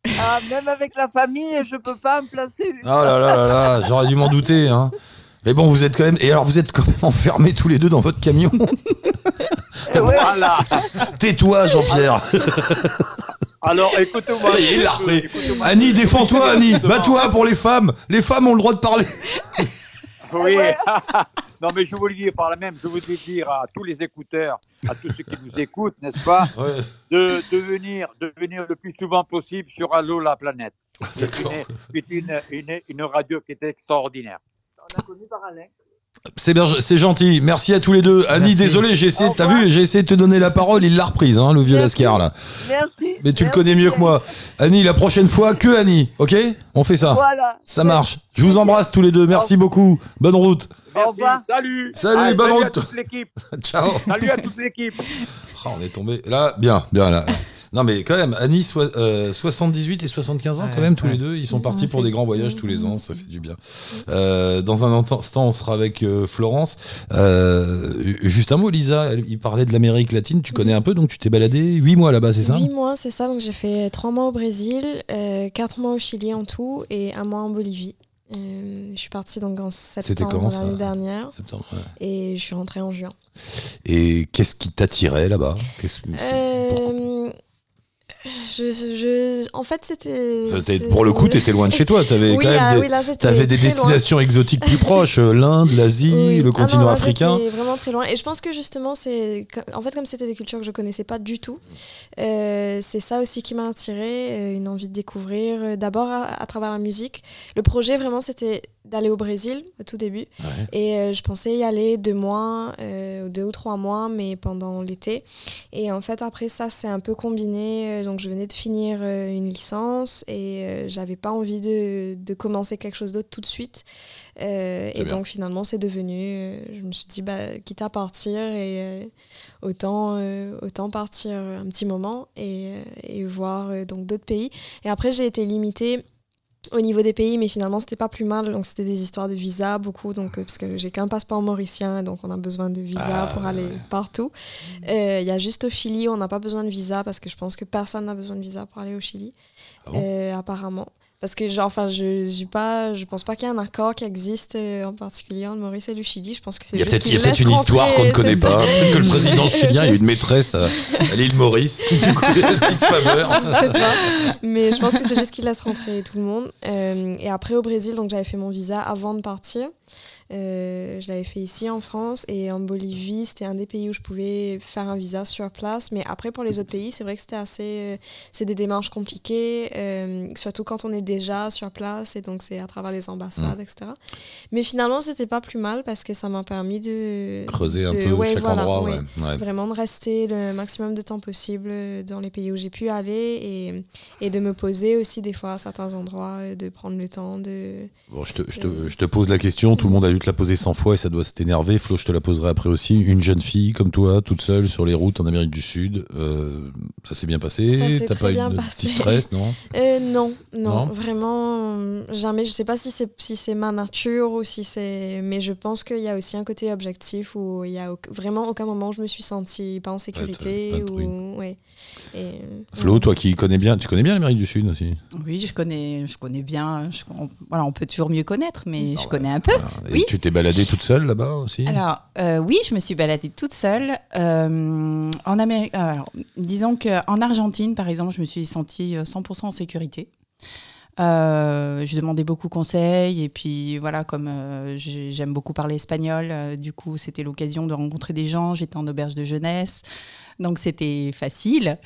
Ah, même avec la famille, je peux pas me placer une. Oh là là là là, j'aurais dû m'en douter. Hein. Mais bon, vous êtes quand même. Et alors, vous êtes quand même enfermés tous les deux dans votre camion. Eh ouais, voilà. Tais-toi, Jean-Pierre. Alors. Écoutez-moi. Annie, défends-toi, Annie. Bats-toi pour les femmes. Les femmes ont le droit de parler. Oui. non, mais je voulais dire par la même, je voudrais dire à tous les écouteurs, à tous ceux qui nous écoutent, n'est-ce pas, Ouais, de, de, venir, de venir le plus souvent possible sur Allo la planète. C'est une, une, une, une radio qui est extraordinaire. On a connu par Alain. C'est bien, c'est gentil. Merci à tous les deux. Annie, Merci. désolé, j'ai essayé, t'as vu, j'ai essayé de te donner la parole, il l'a reprise, hein, le vieux Merci. Lascar là. Merci. Mais tu le connais mieux que moi. Annie, la prochaine fois, que Annie, ok? On fait ça. Voilà. Ça marche. Je vous embrasse tous les deux. Merci beaucoup. Bonne route. Merci, revoir. salut. Salut, Ah, bonne salut à route. toute l'équipe. Ciao. Salut à toute l'équipe. Ah, on est tombé. Là, bien, bien là. Non mais quand même, Annie, soi- euh, 78 et 75 ans quand même tous ouais. les deux, ils sont partis pour des grands voyages tous les ans, ça fait du bien. Euh, dans un instant, on sera avec euh, Florence. Euh, juste un mot, Lisa, elle- il parlait de l'Amérique latine, tu connais un peu, donc tu t'es baladé 8 mois là-bas, c'est ça Huit mois, c'est ça. Donc j'ai fait trois mois au Brésil, euh, quatre mois au Chili en tout et un mois en Bolivie. Euh, je suis partie donc en C'était septembre l'année dernière Septembre, ouais. et je suis rentrée en juin. Et qu'est-ce qui t'attirait là-bas? Euh, je, je, en fait, c'était. Pour le coup, t'étais loin de chez toi, t'avais Oui, quand même ah des, oui, là, j'étais t'avais des loin. destinations exotiques plus proches, euh, l'Inde, l'Asie, Oui. le Ah non, continent là, africain. vraiment très loin. Et je pense que justement, c'est en fait comme c'était des cultures que je connaissais pas du tout, euh, c'est ça aussi qui m'a attirée, euh, une envie de découvrir. D'abord à, à travers la musique. Le projet vraiment, c'était d'aller au Brésil au tout début. Ouais. Et euh, je pensais y aller deux mois, euh, deux ou trois mois, mais pendant l'été. Et en fait, après ça, c'est un peu combiné. Donc, je venais de finir euh, une licence et euh, j'avais pas envie de, de commencer quelque chose d'autre tout de suite. Euh, et bien. donc, finalement, c'est devenu. je me suis dit, bah, quitte à partir, et autant, autant partir un petit moment et, et voir donc d'autres pays. Et après, j'ai été limitée au niveau des pays, mais finalement, c'était pas plus mal. Donc, c'était des histoires de visa, beaucoup. Donc, euh, parce que j'ai qu'un passeport mauricien, donc on a besoin de visa Ah, pour aller ouais. partout. Euh, Il y a juste au Chili, on n'a pas besoin de visa parce que je pense que personne n'a besoin de visa pour aller au Chili, Ah bon? Euh, apparemment. Parce que, genre, enfin, je, je, pas, je pense pas qu'il y ait un accord qui existe euh, en particulier entre Maurice et le Chili. Je pense que c'est Il y a juste peut-être il y a qu'ils peut-être laissent une histoire qu'on ne connaît pas. Peut-être que le président chilien a eu une maîtresse à, à l'île Maurice. Du coup, il y a une petite faveur. Je sais pas. Mais je pense que c'est juste qu'ils laissent rentrer tout le monde. Euh, et après, au Brésil, donc j'avais fait mon visa avant de partir. Euh, je l'avais fait ici en France et en Bolivie, c'était un des pays où je pouvais faire un visa sur place. Mais après, pour les autres pays, c'est vrai que c'était assez. euh, c'est des démarches compliquées, euh, surtout quand on est déjà sur place et donc c'est à travers les ambassades, Mm. etc. Mais finalement, c'était pas plus mal parce que ça m'a permis de. Creuser un peu ouais, chaque voilà, endroit. ouais. ouais. Ouais. Vraiment de rester le maximum de temps possible dans les pays où j'ai pu aller et, et de me poser aussi des fois à certains endroits, de prendre le temps de... Bon, je, te, je, te, je te pose la question, tout le monde a dû te la poser 100 fois et ça doit t'énerver. Flo, je te la poserai après aussi. Une jeune fille comme toi, toute seule sur les routes en Amérique du Sud, euh, ça s'est bien passé T'as pas eu de petit stress, non? Euh, non, non, Non? vraiment euh, jamais. Je sais pas si c'est si c'est ma nature ou si c'est, mais je pense qu'il y a aussi un côté objectif où il y a au- vraiment aucun moment où je me suis sentie pas en sécurité ou ouais. Et, euh, Flo, toi qui connais bien, tu connais bien l'Amérique du Sud aussi Oui, je connais, je connais bien. je- on, voilà, on peut toujours mieux connaître, mais Ah je ouais, connais un peu. voilà. Et Oui. tu t'es baladée toute seule là-bas aussi? Alors, euh, oui, je me suis baladée toute seule. Euh, en Amérique, alors, disons qu'en Argentine, par exemple, je me suis sentie euh, 100% en sécurité. Euh, je demandais beaucoup conseils et puis voilà, comme euh, j'ai- j'aime beaucoup parler espagnol, euh, du coup c'était l'occasion de rencontrer des gens. J'étais en auberge de jeunesse, donc c'était facile.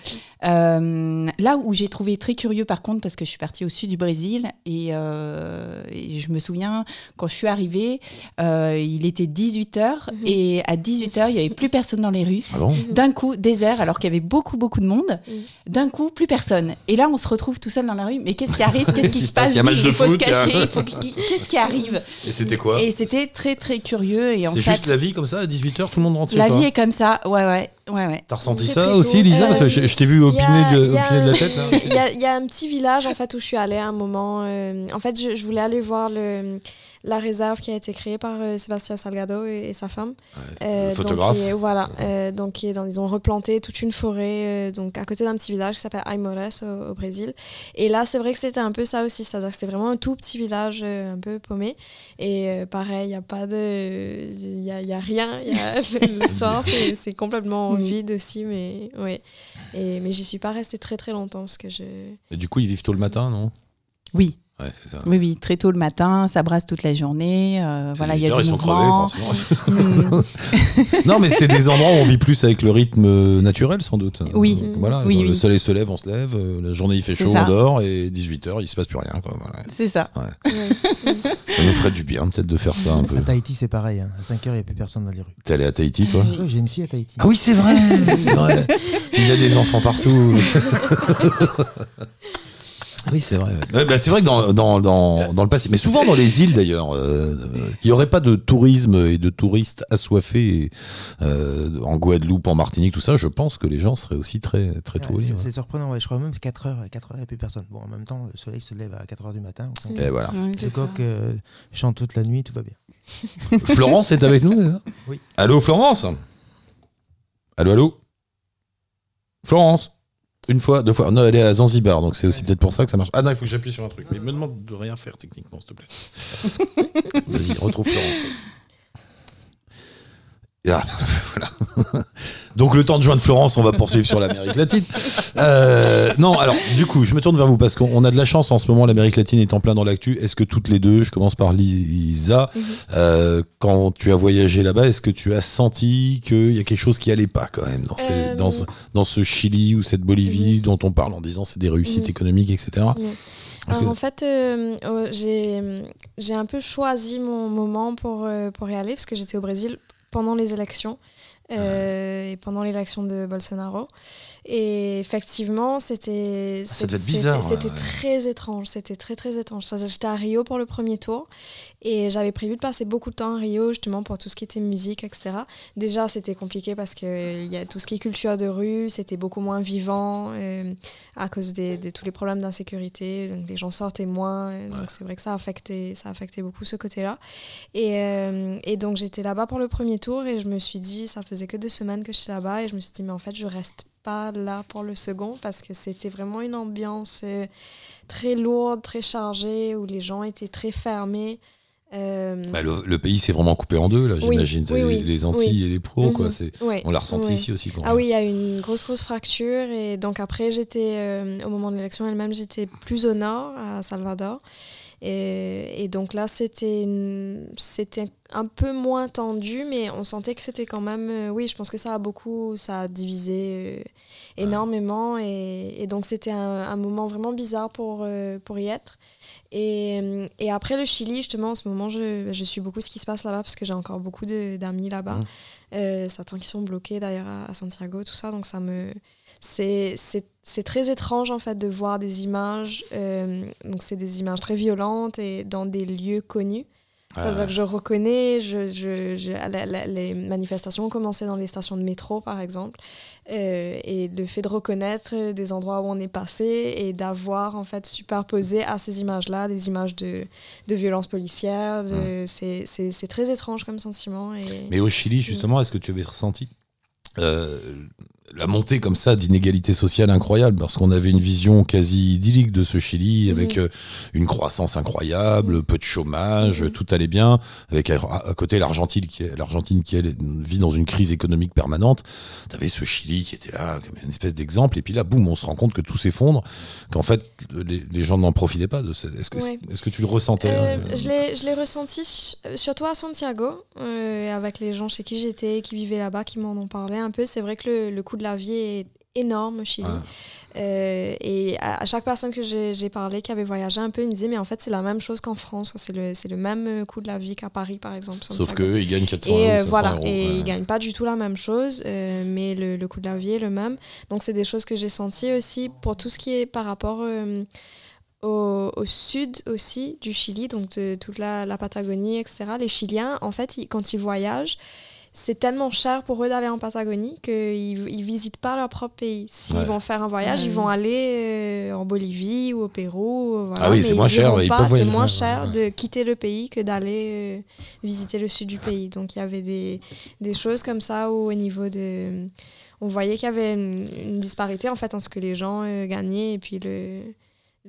Euh, là où j'ai trouvé très curieux par contre, parce que je suis partie au sud du Brésil et, euh, et je me souviens quand je suis arrivée, euh, il était 18h Mhm. et à 18h il n'y avait plus personne dans les rues. Ah bon? D'un coup, désert, alors qu'il y avait beaucoup, beaucoup de monde. Mhm. D'un coup, plus personne. Et là, on se retrouve tout seul dans la rue. Mais qu'est-ce qui arrive? Qu'est-ce qui se passe? Il y a match Vite, de Il faut se foot, a- cacher. Qu'est-ce qui arrive? Et c'était quoi? Et c'était très, très curieux. Et en C'est juste la vie comme ça, à 18h, tout le monde rentre la vie est comme ça. Ouais, ouais, ouais, ouais. T'as ressenti Très, ça très aussi. Lisa Euh, Parce que je, je t'ai vu a- opiner de, opiner de la tête. Il y, a, il y a un petit village en fait où je suis allée à un moment. euh, en fait, je, je voulais aller voir le, la réserve qui a été créée par euh, Sébastien Salgado et, et sa femme. Euh, le donc, photographe. voilà. euh, donc, qui est dans- ils ont replanté toute une forêt euh, donc à côté d'un petit village qui s'appelle Aimores au, au Brésil. Et là, c'est vrai que c'était un peu ça aussi, c'est-à-dire que c'était vraiment un tout petit village euh, un peu paumé. Et euh, pareil, il n'y a pas de, il y a, il y a rien. il Y a, le soir, c'est complètement Oui. vide aussi, mais ouais. Et mais j'y suis pas restée très très longtemps parce que je. Et du coup, ils vivent tôt le matin, non? Oui, Ouais, c'est ça. Oui, oui, très tôt le matin, ça brasse toute la journée. euh, voilà, il y a du ils sont mouvement. crevés, forcément. non, mais c'est des endroits où on vit plus avec le rythme naturel, sans doute. Oui. Euh, Voilà, Oui, le soleil se lève, on se lève, euh, la journée il fait chaud, ça. on dort, et 18h, il se passe plus rien. C'est ça. Ça nous ferait du bien, peut-être, de faire ça un peu. À Tahiti, c'est pareil. hein. À 5h, il n'y a plus personne dans les rues. T'es allé à Tahiti, toi Oui. Oui, j'ai une fille à Tahiti. Ah oui, c'est vrai, c'est vrai. Il y a des enfants partout. Oui, c'est vrai. ouais. Bah, c'est vrai que dans, dans, dans, dans le passé, mais souvent dans les îles d'ailleurs, euh, il n'y aurait pas de tourisme et de touristes assoiffés euh, en Guadeloupe, en Martinique, tout ça. Je pense que les gens seraient aussi très, très Ouais, c'est ouais. surprenant, ouais. je crois même que c'est 4h, 4h, il n'y a plus personne. Bon, en même temps, le soleil se lève à 4h du matin. ou 5 Et voilà. Le coq euh, chante toute la nuit, tout va bien. Florence est avec nous, c'est ça Oui. Allô, Florence? Allô, allô? Florence? Une fois, deux fois. Non, elle est à Zanzibar, donc c'est aussi peut-être pour ça que ça marche. Ah non, il faut que j'appuie sur un truc. Mais me demande de rien faire techniquement, s'il te plaît. Vas-y, retrouve Florence. Ah, voilà. Donc le temps de joindre Florence, on va poursuivre sur l'Amérique latine. Euh, non, alors du coup, je me tourne vers vous parce qu'on a de la chance en ce moment. L'Amérique latine est en plein dans l'actu. Est-ce que toutes les deux, je commence par Lisa, Mhm. euh, quand tu as voyagé là-bas, est-ce que tu as senti qu'il y a quelque chose qui allait pas quand même dans, ces- Euh, dans, ce, dans ce Chili ou cette Bolivie dont on parle en disant c'est des réussites économiques, etc. Parce Alors, que- en fait, euh, euh, j'ai j'ai un peu choisi mon moment pour, euh, pour y aller parce que j'étais au Brésil pendant les élections euh, et pendant l'élection de Bolsonaro. Et effectivement, c'était Ah, c'était- ouais. très étrange. C'était très très étrange. J'étais à Rio pour le premier tour et j'avais prévu de passer beaucoup de temps à Rio justement pour tout ce qui était musique, etc. Déjà, c'était compliqué parce que il y a tout ce qui est culture de rue, c'était beaucoup moins vivant euh, à cause des- de tous les problèmes d'insécurité. Donc les gens sortaient moins. euh, Donc c'est vrai que ça a affecté, ça a affecté beaucoup ce côté-là. Et, euh, et donc j'étais là-bas pour le premier tour et je me suis dit, ça faisait que deux semaines que j'étais là-bas et je me suis dit, mais en fait, je reste pas là pour le second parce que c'était vraiment une ambiance euh, très lourde, très chargée où les gens étaient très fermés. Euh, Bah, le, le pays s'est vraiment coupé en deux, là, j'imagine. oui, les, oui, les Antilles et les pros, quoi. mhm, on l'a ressenti ici aussi. Quand Ah même. oui, il y a une grosse, grosse fracture. Et donc après, j'étais, euh, au moment de l'élection elle-même, j'étais plus au nord, à Salvador. Et, et donc là, c'était, un peu moins tendu, mais on sentait que c'était quand même... euh, oui, je pense que ça a beaucoup, ça a divisé euh, énormément. Et, et donc c'était un, un moment vraiment bizarre pour, euh, pour y être. Et, et après le Chili, justement, en ce moment, je, je suis beaucoup ce qui se passe là-bas parce que j'ai encore beaucoup d'amis là-bas. Euh, certains qui sont bloqués d'ailleurs à, à Santiago, tout ça. Donc ça me. C'est très étrange en fait de voir des images. euh, donc c'est des images très violentes et dans des lieux connus. C'est-à-dire que je reconnais, je, je, je- la- la- les manifestations ont commencé dans les stations de métro, par exemple. Euh, et le fait de reconnaître des endroits où on est passé et d'avoir, en fait, superposé à ces images-là des images de, de violences policières, de- c'est très étrange comme sentiment. Et... Mais au Chili, justement, est-ce que tu avais ressenti euh, la montée comme ça d'inégalités sociales incroyables Parce qu'on avait une vision quasi idyllique de ce Chili, avec euh, une croissance incroyable, peu de chômage, tout allait bien, avec à, à côté l'Argentine qui, est- l'Argentine qui elle, vit dans une crise économique permanente. Tu avais ce Chili qui était là, comme une espèce d'exemple, et puis là, boum, on se rend compte que tout s'effondre, qu'en fait, les, les gens n'en profitaient pas de Est-ce que, Ouais. est-ce que tu le ressentais Euh, hein, je l'ai- je l'ai ressenti su- euh, surtout à Santiago, euh, avec les gens chez qui j'étais, qui vivaient là-bas, qui m'en ont parlé un peu. C'est vrai que le, le coût de la vie est énorme au Chili. Ouais. Euh, et à, à chaque personne que j'ai parlé, qui avait voyagé un peu, il me disait, mais en fait, c'est la même chose qu'en France. C'est le, le même euh, coût de la vie qu'à Paris, par exemple. Sauf qu'eux, ils gagnent 400 Et euros, euh, 500 voilà, euros. et ouais. ils gagnent pas du tout la même chose, euh, mais le, le coût de la vie est le même. Donc c'est des choses que j'ai senties aussi pour tout ce qui est par rapport euh, au, au sud aussi du Chili, donc de toute la, la Patagonie, etc. Les Chiliens, en fait, ils- quand ils voyagent, c'est tellement cher pour eux d'aller en Patagonie qu'ils ils visitent pas leur propre pays. S'ils Ouais. vont faire un voyage, Ouais. ils vont aller euh, en Bolivie ou au Pérou. euh, voilà, Ah oui, c'est moins cher, C'est moins cher de quitter le pays que d'aller euh, visiter le sud du pays. Donc il y avait des, des choses comme ça où au niveau de... On voyait qu'il y avait une, une disparité en fait entre ce que les gens euh, gagnaient et puis le,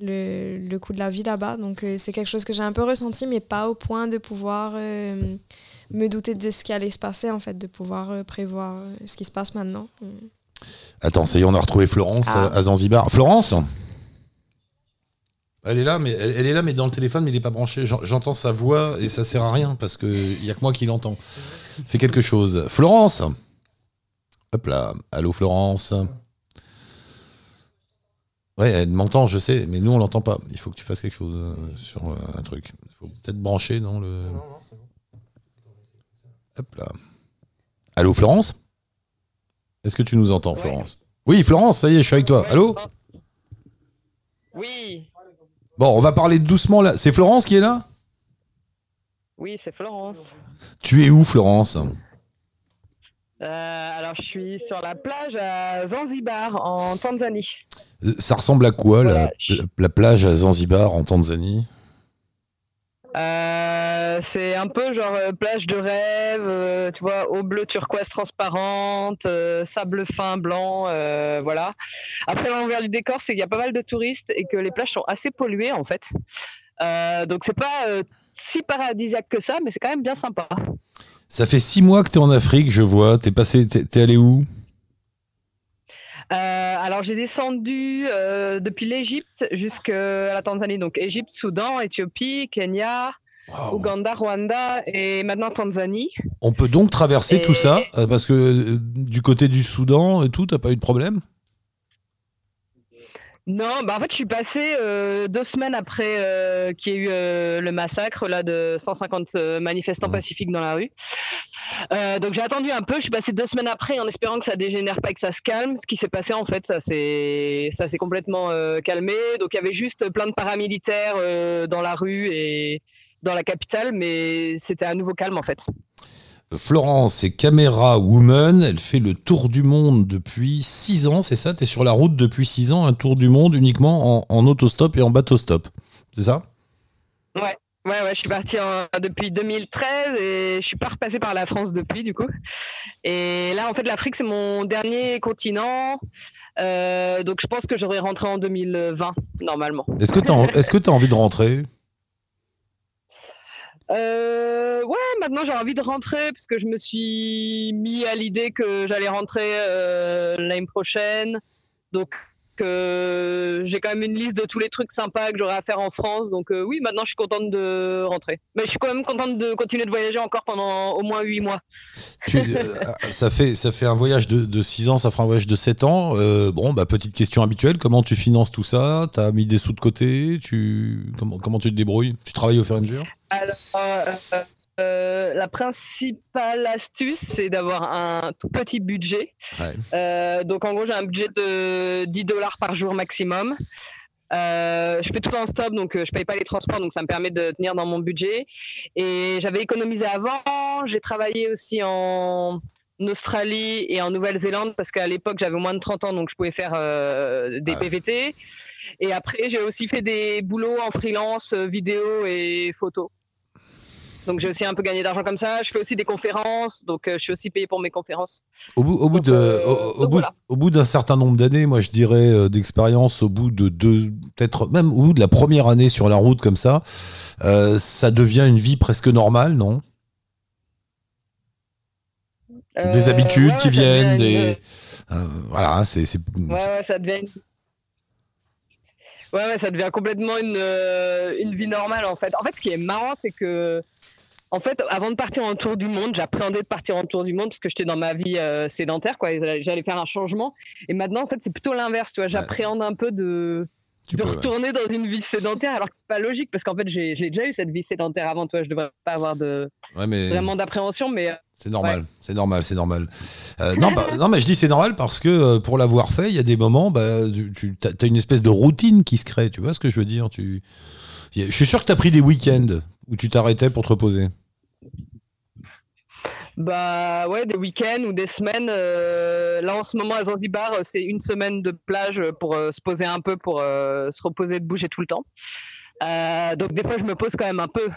le, le coût de la vie là-bas. Donc euh, c'est quelque chose que j'ai un peu ressenti, mais pas au point de pouvoir euh, me douter de ce qui allait se passer en fait, de pouvoir euh, prévoir euh, ce qui se passe maintenant. Mm. Attends, ça y est, on a retrouvé Florence Ah. euh, à Zanzibar. Florence Elle est là, mais elle, elle est là, mais dans le téléphone, mais il est pas branché. J'en- J'entends sa voix et ça sert à rien parce que il y a que moi qui l'entends. Fais quelque chose. Florence. Hop là. Allô, Florence. Ouais, elle m'entend, je sais, mais nous on l'entend pas. Il faut que tu fasses quelque chose sur un truc. Il faut peut-être brancher dans le. Hop là. Allô, Florence? Est-ce que tu nous entends, Florence? Oui, Florence, ça y est, je suis avec toi. Allô? Oui, Bon, on va parler doucement là. C'est Florence qui est là? Oui, c'est Florence. Tu es où, Florence? Euh, alors, je suis sur la plage à Zanzibar, en Tanzanie. Ça ressemble à quoi, Voilà. la- la plage à Zanzibar, en Tanzanie? Euh, c'est un peu genre euh, plage de rêve, euh, tu vois, eau bleue turquoise transparente, sable fin blanc, voilà. Après, l'envers du décor, c'est qu'il y a pas mal de touristes et que les plages sont assez polluées en fait. Donc, c'est pas si paradisiaque que ça, mais c'est quand même bien sympa. Ça fait six mois que t'es en Afrique, je vois. T'es passé, t'es allé où? Alors j'ai descendu euh, depuis l'Égypte jusqu'à la Tanzanie, donc Égypte, Soudan, Éthiopie, Kenya, Ouganda, Rwanda et maintenant Tanzanie. On peut donc traverser Et- tout ça euh, Parce que euh, du côté du Soudan et tout, t'as pas eu de problème? Non, bah en fait je suis passé euh, deux semaines après euh, qu'il y ait eu euh, le massacre là de 150 euh, manifestants pacifiques dans la rue. Euh, donc j'ai attendu un peu, je suis passé deux semaines après en espérant que ça dégénère pas et que ça se calme. Ce qui s'est passé en fait, ça s'est ça s'est complètement euh, calmé. Donc il y avait juste plein de paramilitaires euh, dans la rue et dans la capitale, mais c'était à nouveau calme en fait. Florence est caméra woman. Elle fait le tour du monde depuis six ans, c'est ça? T'es sur la route depuis six ans, un tour du monde uniquement en, en autostop et en bateau-stop. C'est ça? Ouais. Ouais, ouais, je suis partie en- depuis 2013 et je suis pas repassée par la France depuis, du coup. Et là, en fait, l'Afrique, c'est mon dernier continent. Euh, donc, je pense que j'aurais rentré en 2020, normalement. Est-ce que que t'as envie de rentrer? Euh, ouais, maintenant j'ai envie de rentrer parce que je me suis mis à l'idée que j'allais rentrer euh, l'année prochaine. Donc, euh, j'ai quand même une liste de tous les trucs sympas que j'aurais à faire en France. Donc, euh, oui, maintenant je suis contente de rentrer. Mais je suis quand même contente de continuer de voyager encore pendant au moins 8 mois. Tu- euh, ça, fait, ça fait un voyage de, de 6 ans, ça fera un voyage de 7 ans. Euh, bon, bah, petite question habituelle, comment tu finances tout ça? T'as mis des sous de côté? Tu... comment, comment tu te débrouilles? Tu travailles au fur et à mesure? Alors, euh, la principale astuce, c'est d'avoir un tout petit budget. Ouais. Euh, donc, en gros, j'ai un budget de 10 dollars par jour maximum. Euh, je fais tout en stop, donc je paye pas les transports, donc ça me permet de tenir dans mon budget. Et j'avais économisé avant. J'ai travaillé aussi en Australie et en Nouvelle-Zélande parce qu'à l'époque j'avais moins de 30 ans, donc je pouvais faire euh, des PVT. Et après, j'ai aussi fait des boulots en freelance, euh, vidéo et photo. Donc j'ai aussi un peu gagné d'argent comme ça. Je fais aussi des conférences, donc euh, je suis aussi payé pour mes conférences. Au bout, au bout de, euh, au, au donc bout, voilà. au bout d'un certain nombre d'années, moi je dirais euh, d'expérience, au bout de deux, peut-être même au bout de la première année sur la route comme ça, ça devient une vie presque normale, non? Des habitudes ouais, qui viennent, des, voilà, hein, c'est, Ouais, ça devient. une- Ouais, ouais, ça devient complètement une, une vie normale en fait. En fait, ce qui est marrant, c'est que, en fait, avant de partir en tour du monde, j'appréhendais de partir en tour du monde parce que j'étais dans ma vie euh, sédentaire, quoi. J'allais faire un changement. Et maintenant, en fait, c'est plutôt l'inverse, tu vois. J'appréhende un peu de, Tu de peux, ouais. retourner dans une vie sédentaire, alors que c'est pas logique parce qu'en fait, j'ai déjà eu cette vie sédentaire avant, toi. Je devrais pas avoir de Ouais, mais- vraiment d'appréhension, mais. euh, C'est normal, c'est normal, c'est normal. Euh, non, bah, non, mais je dis c'est normal parce que euh, pour l'avoir fait, il y a des moments, bah, tu, tu as, une espèce de routine qui se crée. Tu vois ce que je veux dire tu, Je suis sûr que tu as pris des week-ends où tu t'arrêtais pour te reposer. Bah ouais, des week-ends ou des semaines. euh, là en ce moment à Zanzibar, euh, c'est une semaine de plage pour euh, se poser un peu, pour se reposer, de bouger tout le temps. Donc des fois je me pose quand même un peu.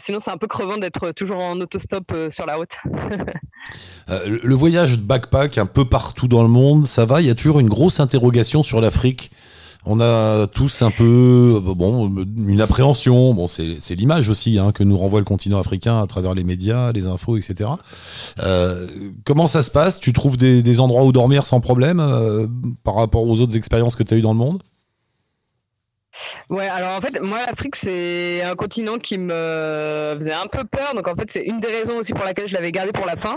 Sinon c'est un peu crevant d'être toujours en autostop sur la route. Le voyage de backpack un peu partout dans le monde, ça va? Il y a toujours une grosse interrogation sur l'Afrique? On a tous un peu, bon, une appréhension. Bon, c'est c'est l'image aussi hein, que nous renvoie le continent africain à travers les médias, les infos, etc. Euh, comment ça se passe? Tu trouves des, des endroits où dormir sans problème euh, par rapport aux autres expériences que tu as eues dans le monde? Ouais, alors en fait, moi, l'Afrique, c'est un continent qui me faisait un peu peur. Donc en fait, c'est une des raisons aussi pour laquelle je l'avais gardé pour la fin.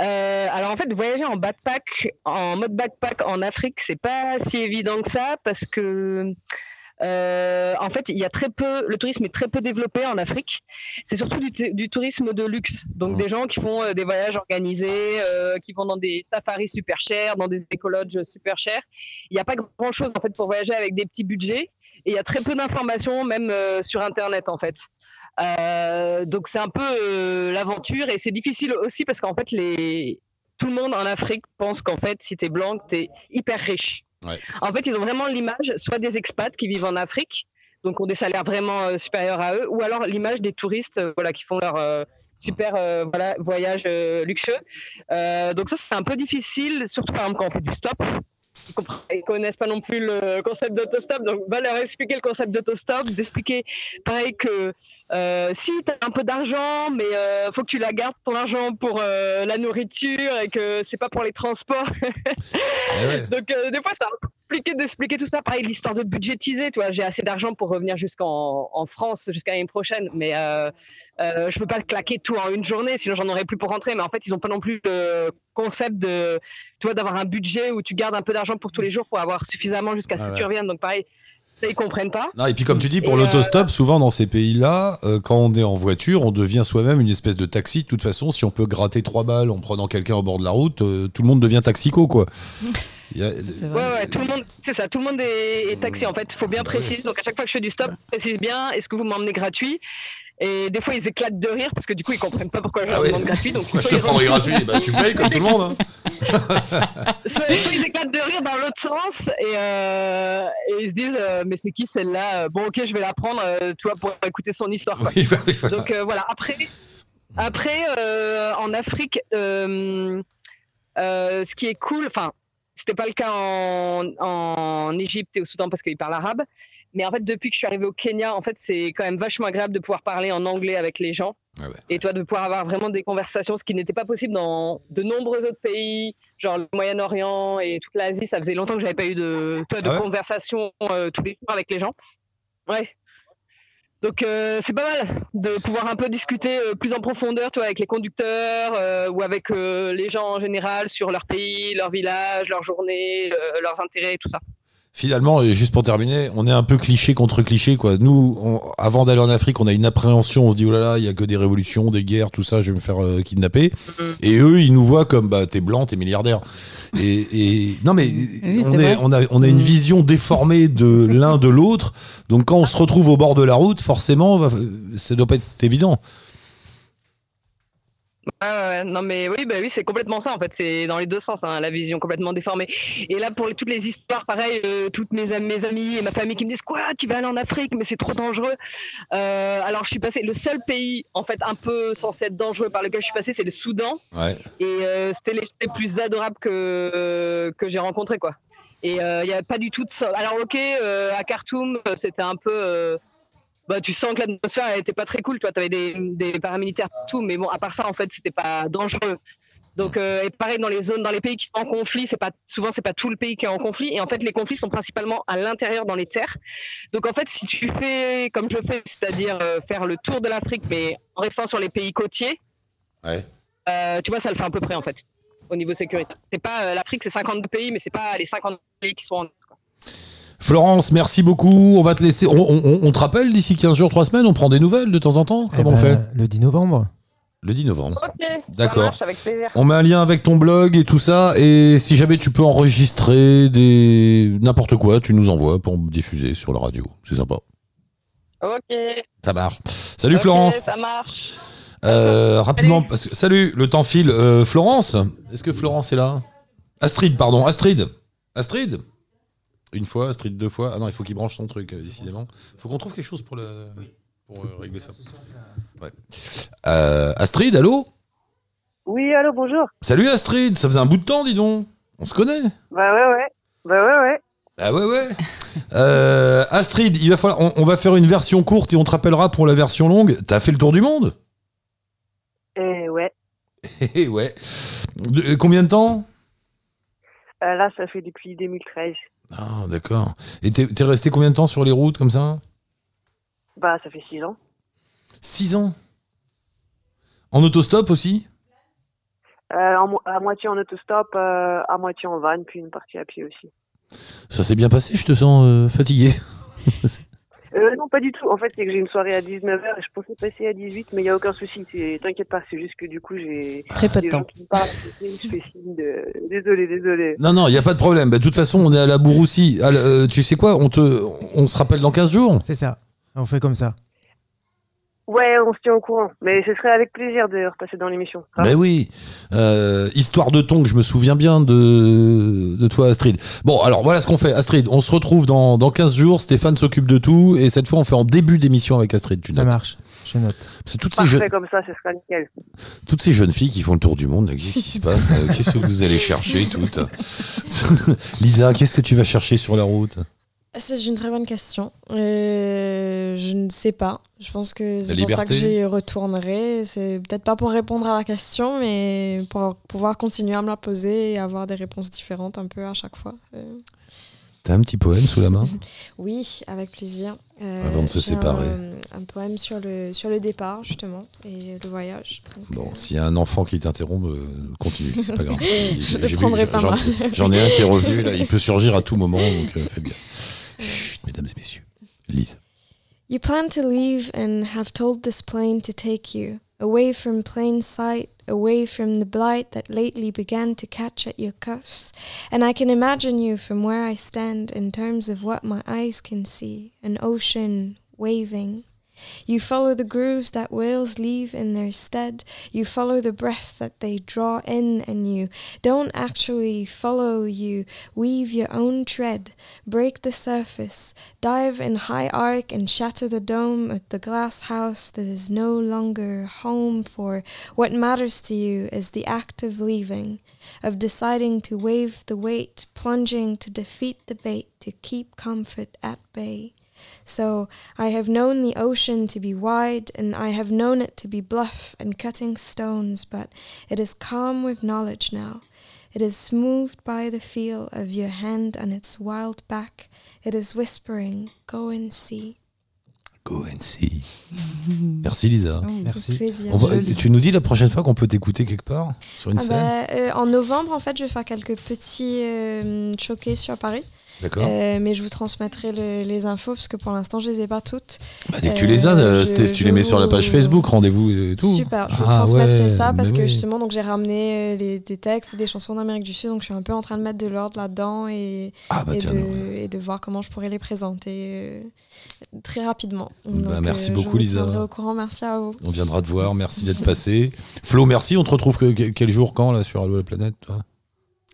Euh, alors en fait, voyager en backpack, en mode backpack en Afrique, c'est pas si évident que ça parce que. euh, en fait, il y a très peu, le tourisme est très peu développé en Afrique. C'est surtout du, tourisme de luxe, donc des gens qui font euh, des voyages organisés, euh, qui vont dans des safaris super chers, dans des écologes super chers. Il n'y a pas grand chose en fait pour voyager avec des petits budgets. Et il y a très peu d'informations, même euh, sur Internet, en fait. Euh, donc c'est un peu euh, l'aventure et c'est difficile aussi parce qu'en fait, les... tout le monde en Afrique pense qu'en fait, si tu es blanc, tu es hyper riche. Ouais. En fait, ils ont vraiment l'image soit des expats qui vivent en Afrique, donc ont des salaires vraiment supérieurs à eux, ou alors l'image des touristes voilà, qui font leur super euh, voilà, voyage euh, luxueux. Euh, donc ça, c'est un peu difficile, surtout par exemple quand on fait du stop. Ils connaissent pas non plus le concept d'autostop, donc va leur expliquer le concept d'autostop, d'expliquer pareil que euh, si tu as un peu d'argent, mais euh, faut que tu la gardes ton argent pour euh, la nourriture et que c'est pas pour les transports. Eh ouais. Donc euh, des fois peu compliqué d'expliquer tout ça. Pareil l'histoire de budgétiser, tu vois, j'ai assez d'argent pour revenir jusqu'en en France jusqu'à l'année prochaine, mais euh, euh, je peux pas claquer tout en une journée, sinon j'en aurais plus pour rentrer. Mais en fait ils ont pas non plus le concept de, tu vois, d'avoir un budget où tu gardes un peu d'argent pour tous les jours pour avoir suffisamment jusqu'à ce Ah que tu reviennes. Donc pareil, ils comprennent pas. Non, et puis comme tu dis, pour euh, l'autostop, souvent dans ces pays-là, euh, quand on est en voiture, on devient soi-même une espèce de taxi. De toute façon, si on peut gratter trois balles en prenant quelqu'un au bord de la route, euh, tout le monde devient taxico, quoi. A- Ouais, tout le monde, c'est ça, tout le monde est, est taxi en fait. Il faut bien préciser. Donc à chaque fois que je fais du stop, je précise bien est-ce que vous m'emmenez gratuit? Et des fois ils éclatent de rire parce que du coup ils comprennent pas pourquoi je Ah leur ouais. demande gratuit. Donc Moi, je te ils prendrai rentrent- gratuit. Bah, tu payes comme tout le monde. hein. soit, soit ils éclatent de rire dans l'autre sens et, euh, et ils se disent euh, mais c'est qui celle-là? Bon ok je vais la prendre, euh, tu vois, pour écouter son histoire. quoi. Oui, bah, oui, voilà. Donc euh, voilà. Après, après euh, en Afrique, euh, euh, ce qui est cool, enfin, c'était pas le cas en, en Égypte et au Soudan parce qu'ils parlent arabe. Mais en fait, depuis que je suis arrivée au Kenya, en fait, c'est quand même vachement agréable de pouvoir parler en anglais avec les gens. Ah ouais. Et toi, de pouvoir avoir vraiment des conversations, ce qui n'était pas possible dans de nombreux autres pays, genre le Moyen-Orient et toute l'Asie. Ça faisait longtemps que j'avais pas eu de, toi, de Ah ouais conversation euh, tous les jours avec les gens. Ouais. Donc euh, c'est pas mal de pouvoir un peu discuter euh, plus en profondeur, toi, avec les conducteurs euh, ou avec les gens en général sur leur pays, leur village, leur journée, leurs intérêts, tout ça. Finalement, et juste pour terminer, on est un peu cliché contre cliché, quoi. Nous, on- avant d'aller en Afrique, on a une appréhension, on se dit, oh là là, il y a que des révolutions, des guerres, tout ça, je vais me faire euh, kidnapper. Et eux, ils nous voient comme, bah, t'es blanc, t'es milliardaire. Et, et- non, mais Oui, on, est, on, a, on a une Mm. vision déformée de l'un de l'autre. Donc, quand on se retrouve au bord de la route, forcément, va- ça doit pas être évident. Ouais, ouais. non mais oui, bah oui, c'est complètement ça en fait. C'est dans les deux sens, hein, la vision complètement déformée. Et là, pour toutes les histoires, pareil, euh, toutes mes, mes amis et ma famille qui me disent quoi, tu vas aller en Afrique, mais c'est trop dangereux. Euh, alors je suis passé, le seul pays en fait un peu censé être dangereux par lequel je suis passé, c'est le Soudan. Ouais. Et euh, c'était les les plus adorables que, que j'ai rencontrés, quoi. Et il n'y a pas du tout de ça. Alors, ok, à Khartoum, c'était un peu. Bah, tu sens que l'atmosphère elle était pas très cool. Tu vois, avais des, des paramilitaires partout, mais bon, à part ça, en fait, c'était pas dangereux. Donc, euh, et pareil dans les zones, dans les pays qui sont en conflit, c'est pas souvent c'est pas tout le pays qui est en conflit. Et en fait, les conflits sont principalement à l'intérieur dans les terres. Donc, en fait, si tu fais comme je fais, c'est-à-dire euh, faire le tour de l'Afrique, mais en restant sur les pays côtiers, Ouais. euh, tu vois, ça le fait à peu près en fait, au niveau sécurité. C'est pas l'Afrique, c'est 52 pays, mais c'est pas les 50 pays qui sont en. Florence, merci beaucoup. On va te laisser. On, on- on te rappelle d'ici 15 jours, 3 semaines, on prend des nouvelles de temps en temps Eh Comment on ben, fait Le 10 novembre. Le 10 novembre. Ok, D'accord. ça marche avec plaisir. On met un lien avec ton blog et tout ça. Et si jamais tu peux enregistrer des n'importe quoi, tu nous envoies pour diffuser sur la radio. C'est sympa. Ok. Ça marche. Salut Florence. Ça marche. Euh, rapidement, parce que- salut, le temps file. Euh, Florence, est-ce que Florence est là? Astrid, pardon, Astrid. Astrid? Une fois, Astrid deux fois. Ah non, il faut qu'il branche son truc, euh, décidément. Il faut qu'on trouve quelque chose pour, le, pour euh, régler ça. Ouais. Euh, Astrid, allô? Oui, allô, bonjour. Salut Astrid, ça faisait un bout de temps, dis donc. On se connaît Bah ouais, ouais. Bah ouais, ouais. Ah ouais, ouais. Euh, Astrid, il va falloir, on, on va faire une version courte et on te rappellera pour la version longue. T'as fait le tour du monde? Et ouais. Eh ouais. De- combien de temps? Euh, là, ça fait depuis 2013. Ah, d'accord. Et t'es resté combien de temps sur les routes comme ça? Bah, ça fait 6 ans. 6 ans? En autostop aussi? Euh, en mo- à moitié en autostop, euh, à moitié en van, puis une partie à pied aussi. Ça s'est bien passé, je te sens euh, fatigué. Euh, non, pas du tout. En fait, c'est que j'ai une soirée à 19h et je pensais passer à 18, mais il n'y a aucun souci. T'inquiète pas, c'est juste que du coup, j'ai Très peu de des temps. gens qui me parlent je fais signe de... Désolé, désolé. Non, non, il n'y a pas de problème. Bah, De toute façon, on est à la bourre aussi. Ah, euh, tu sais quoi? On, te, on se rappelle dans 15 jours C'est ça. On fait comme ça. Ouais, on se tient au courant. Mais ce serait avec plaisir de repasser dans l'émission. Ben oui, Euh, histoire de ton, que je me souviens bien de, de toi Astrid. Bon, alors voilà ce qu'on fait. Astrid, on se retrouve dans, dans 15 jours, Stéphane s'occupe de tout, et cette fois on fait en début d'émission avec Astrid, tu Ça notes. marche. Je note. C'est toutes ces, jeunes, comme ça, ce sera nickel. toutes ces jeunes filles qui font le tour du monde, qu'est-ce qui se passe Qu'est-ce que vous allez chercher toutes? Lisa, qu'est-ce que tu vas chercher sur la route? C'est une très bonne question. Euh, je ne sais pas. Je pense que c'est pour ça que j'y retournerai. C'est peut-être pas pour répondre à la question, mais pour pouvoir continuer à me la poser et avoir des réponses différentes un peu à chaque fois. Euh, T'as un petit poème sous la main? Oui, avec plaisir. Euh, Avant de se séparer. Un, un poème sur le, sur le départ, justement, et le voyage. Donc, Bon, s'il y a un enfant qui t'interrompt, euh, continue, c'est pas grave. Je J'ai- le j'ai vu- prendrai pas j'en- mal. J'en ai un qui est revenu, là, il peut surgir à tout moment, donc euh, faites bien. Chut, mesdames et messieurs. Lise. You plan to leave and have told this plane to take you away from plain sight, away from the blight that lately began to catch at your cuffs. And I can imagine you from where I stand in terms of what my eyes can see an ocean waving. You follow the grooves that whales leave in their stead. You follow the breath that they draw in, and you. Don't actually follow, you. Weave your own tread, break the surface, dive in high arc and shatter the dome of the glass house that is no longer home for. What matters to you is the act of leaving, of deciding to wave the weight, plunging to defeat the bait, to keep comfort at bay. So I have known the ocean to be wide, and I have known it to be bluff and cutting stones, but it is calm with knowledge now. It is smoothed by the feel of your hand on its wild back. It is whispering, Go and see. Go and see. Merci Lisa. Merci. On va- tu nous dis la prochaine fois qu'on peut t'écouter quelque part sur une Ah scène bah, euh, en novembre, en fait, je vais faire quelques petits euh, showcases sur Paris. D'accord. Euh, mais je vous transmettrai le- les infos parce que pour l'instant, je les ai pas toutes. Bah, dès que tu les as, Euh, euh, je- tu je les mets sur la page Facebook, rendez-vous et tout. Super, je vous Ah transmettrai ouais, ça parce que justement, donc j'ai ramené euh, les- des textes et des chansons d'Amérique du Sud, donc je suis un peu en train de mettre de l'ordre là-dedans et, Ah bah et, tiens, de, et de voir comment je pourrais les présenter très rapidement. Bah, merci beaucoup, je vous Lisa. au courant, merci à vous. On viendra te voir, merci d'être passé. Flo, merci, on te retrouve que- que- quel jour, quand, là, sur Allo la planète toi?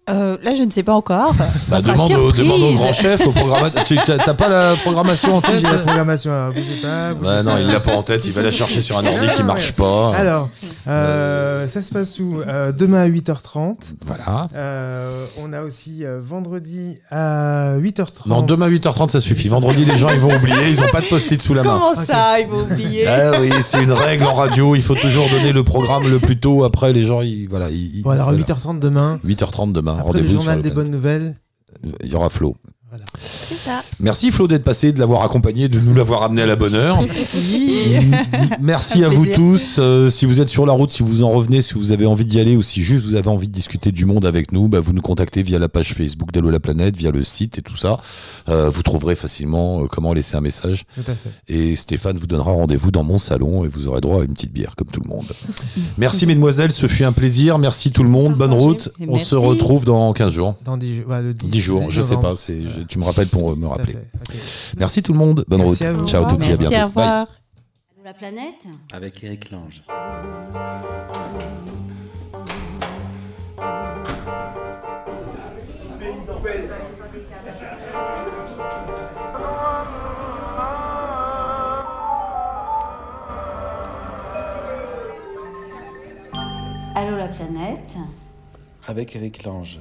Euh, là, je ne sais pas encore. Ça Bah, sera demande, au, demande au grand chef, au programmateur. Tu t'as t'as pas la programmation en Si, tête j'ai la programmation, alors bougez pas. bougez Ouais, non, pas. il l'a pas en tête, il va la chercher sur un ordi Ah, qui marche ouais. pas. Alors, euh, ça se passe où Euh, Demain à 8h30. Voilà. Euh, on a aussi euh, vendredi à 8h30. Non, demain 8h30, ça suffit. Vendredi, les gens, ils vont oublier, ils ont pas de post-it sous la main. Comment ça, il faut oublier Ah oui, c'est une règle en radio, il faut toujours donner le programme le plus tôt. Après, les gens, ils, voilà. Ils, ils- Bon, alors voilà. 8h30 demain. 8h30 demain, Après le rendez-vous journal des bonnes nouvelles. Il y aura Flo. C'est ça. Merci Flo d'être passé, de l'avoir accompagné, de nous l'avoir amené à la bonne heure. Oui. Merci à vous tous. Euh, si vous êtes sur la route, si vous en revenez, si vous avez envie d'y aller ou si juste vous avez envie de discuter du monde avec nous, bah, vous nous contactez via la page Facebook d'Allo la planète, via le site et tout ça. Euh, vous trouverez facilement euh, comment laisser un message. Tout à fait. Et Stéphane vous donnera rendez-vous dans mon salon et vous aurez droit à une petite bière comme tout le monde. Merci mesdemoiselles, ce fut un plaisir. Merci tout le monde. Bonne route. On se retrouve dans 15 jours. Dans 10, ouais, le 10, 10 jours, je sais pas, c'est, je- tu me rappelles pour me rappeler. Merci tout le monde, bonne Merci à route. vous. Ciao et à Merci, bientôt. au revoir. Allô la planète Avec Eric Lange. Allô la planète Avec Eric Lange.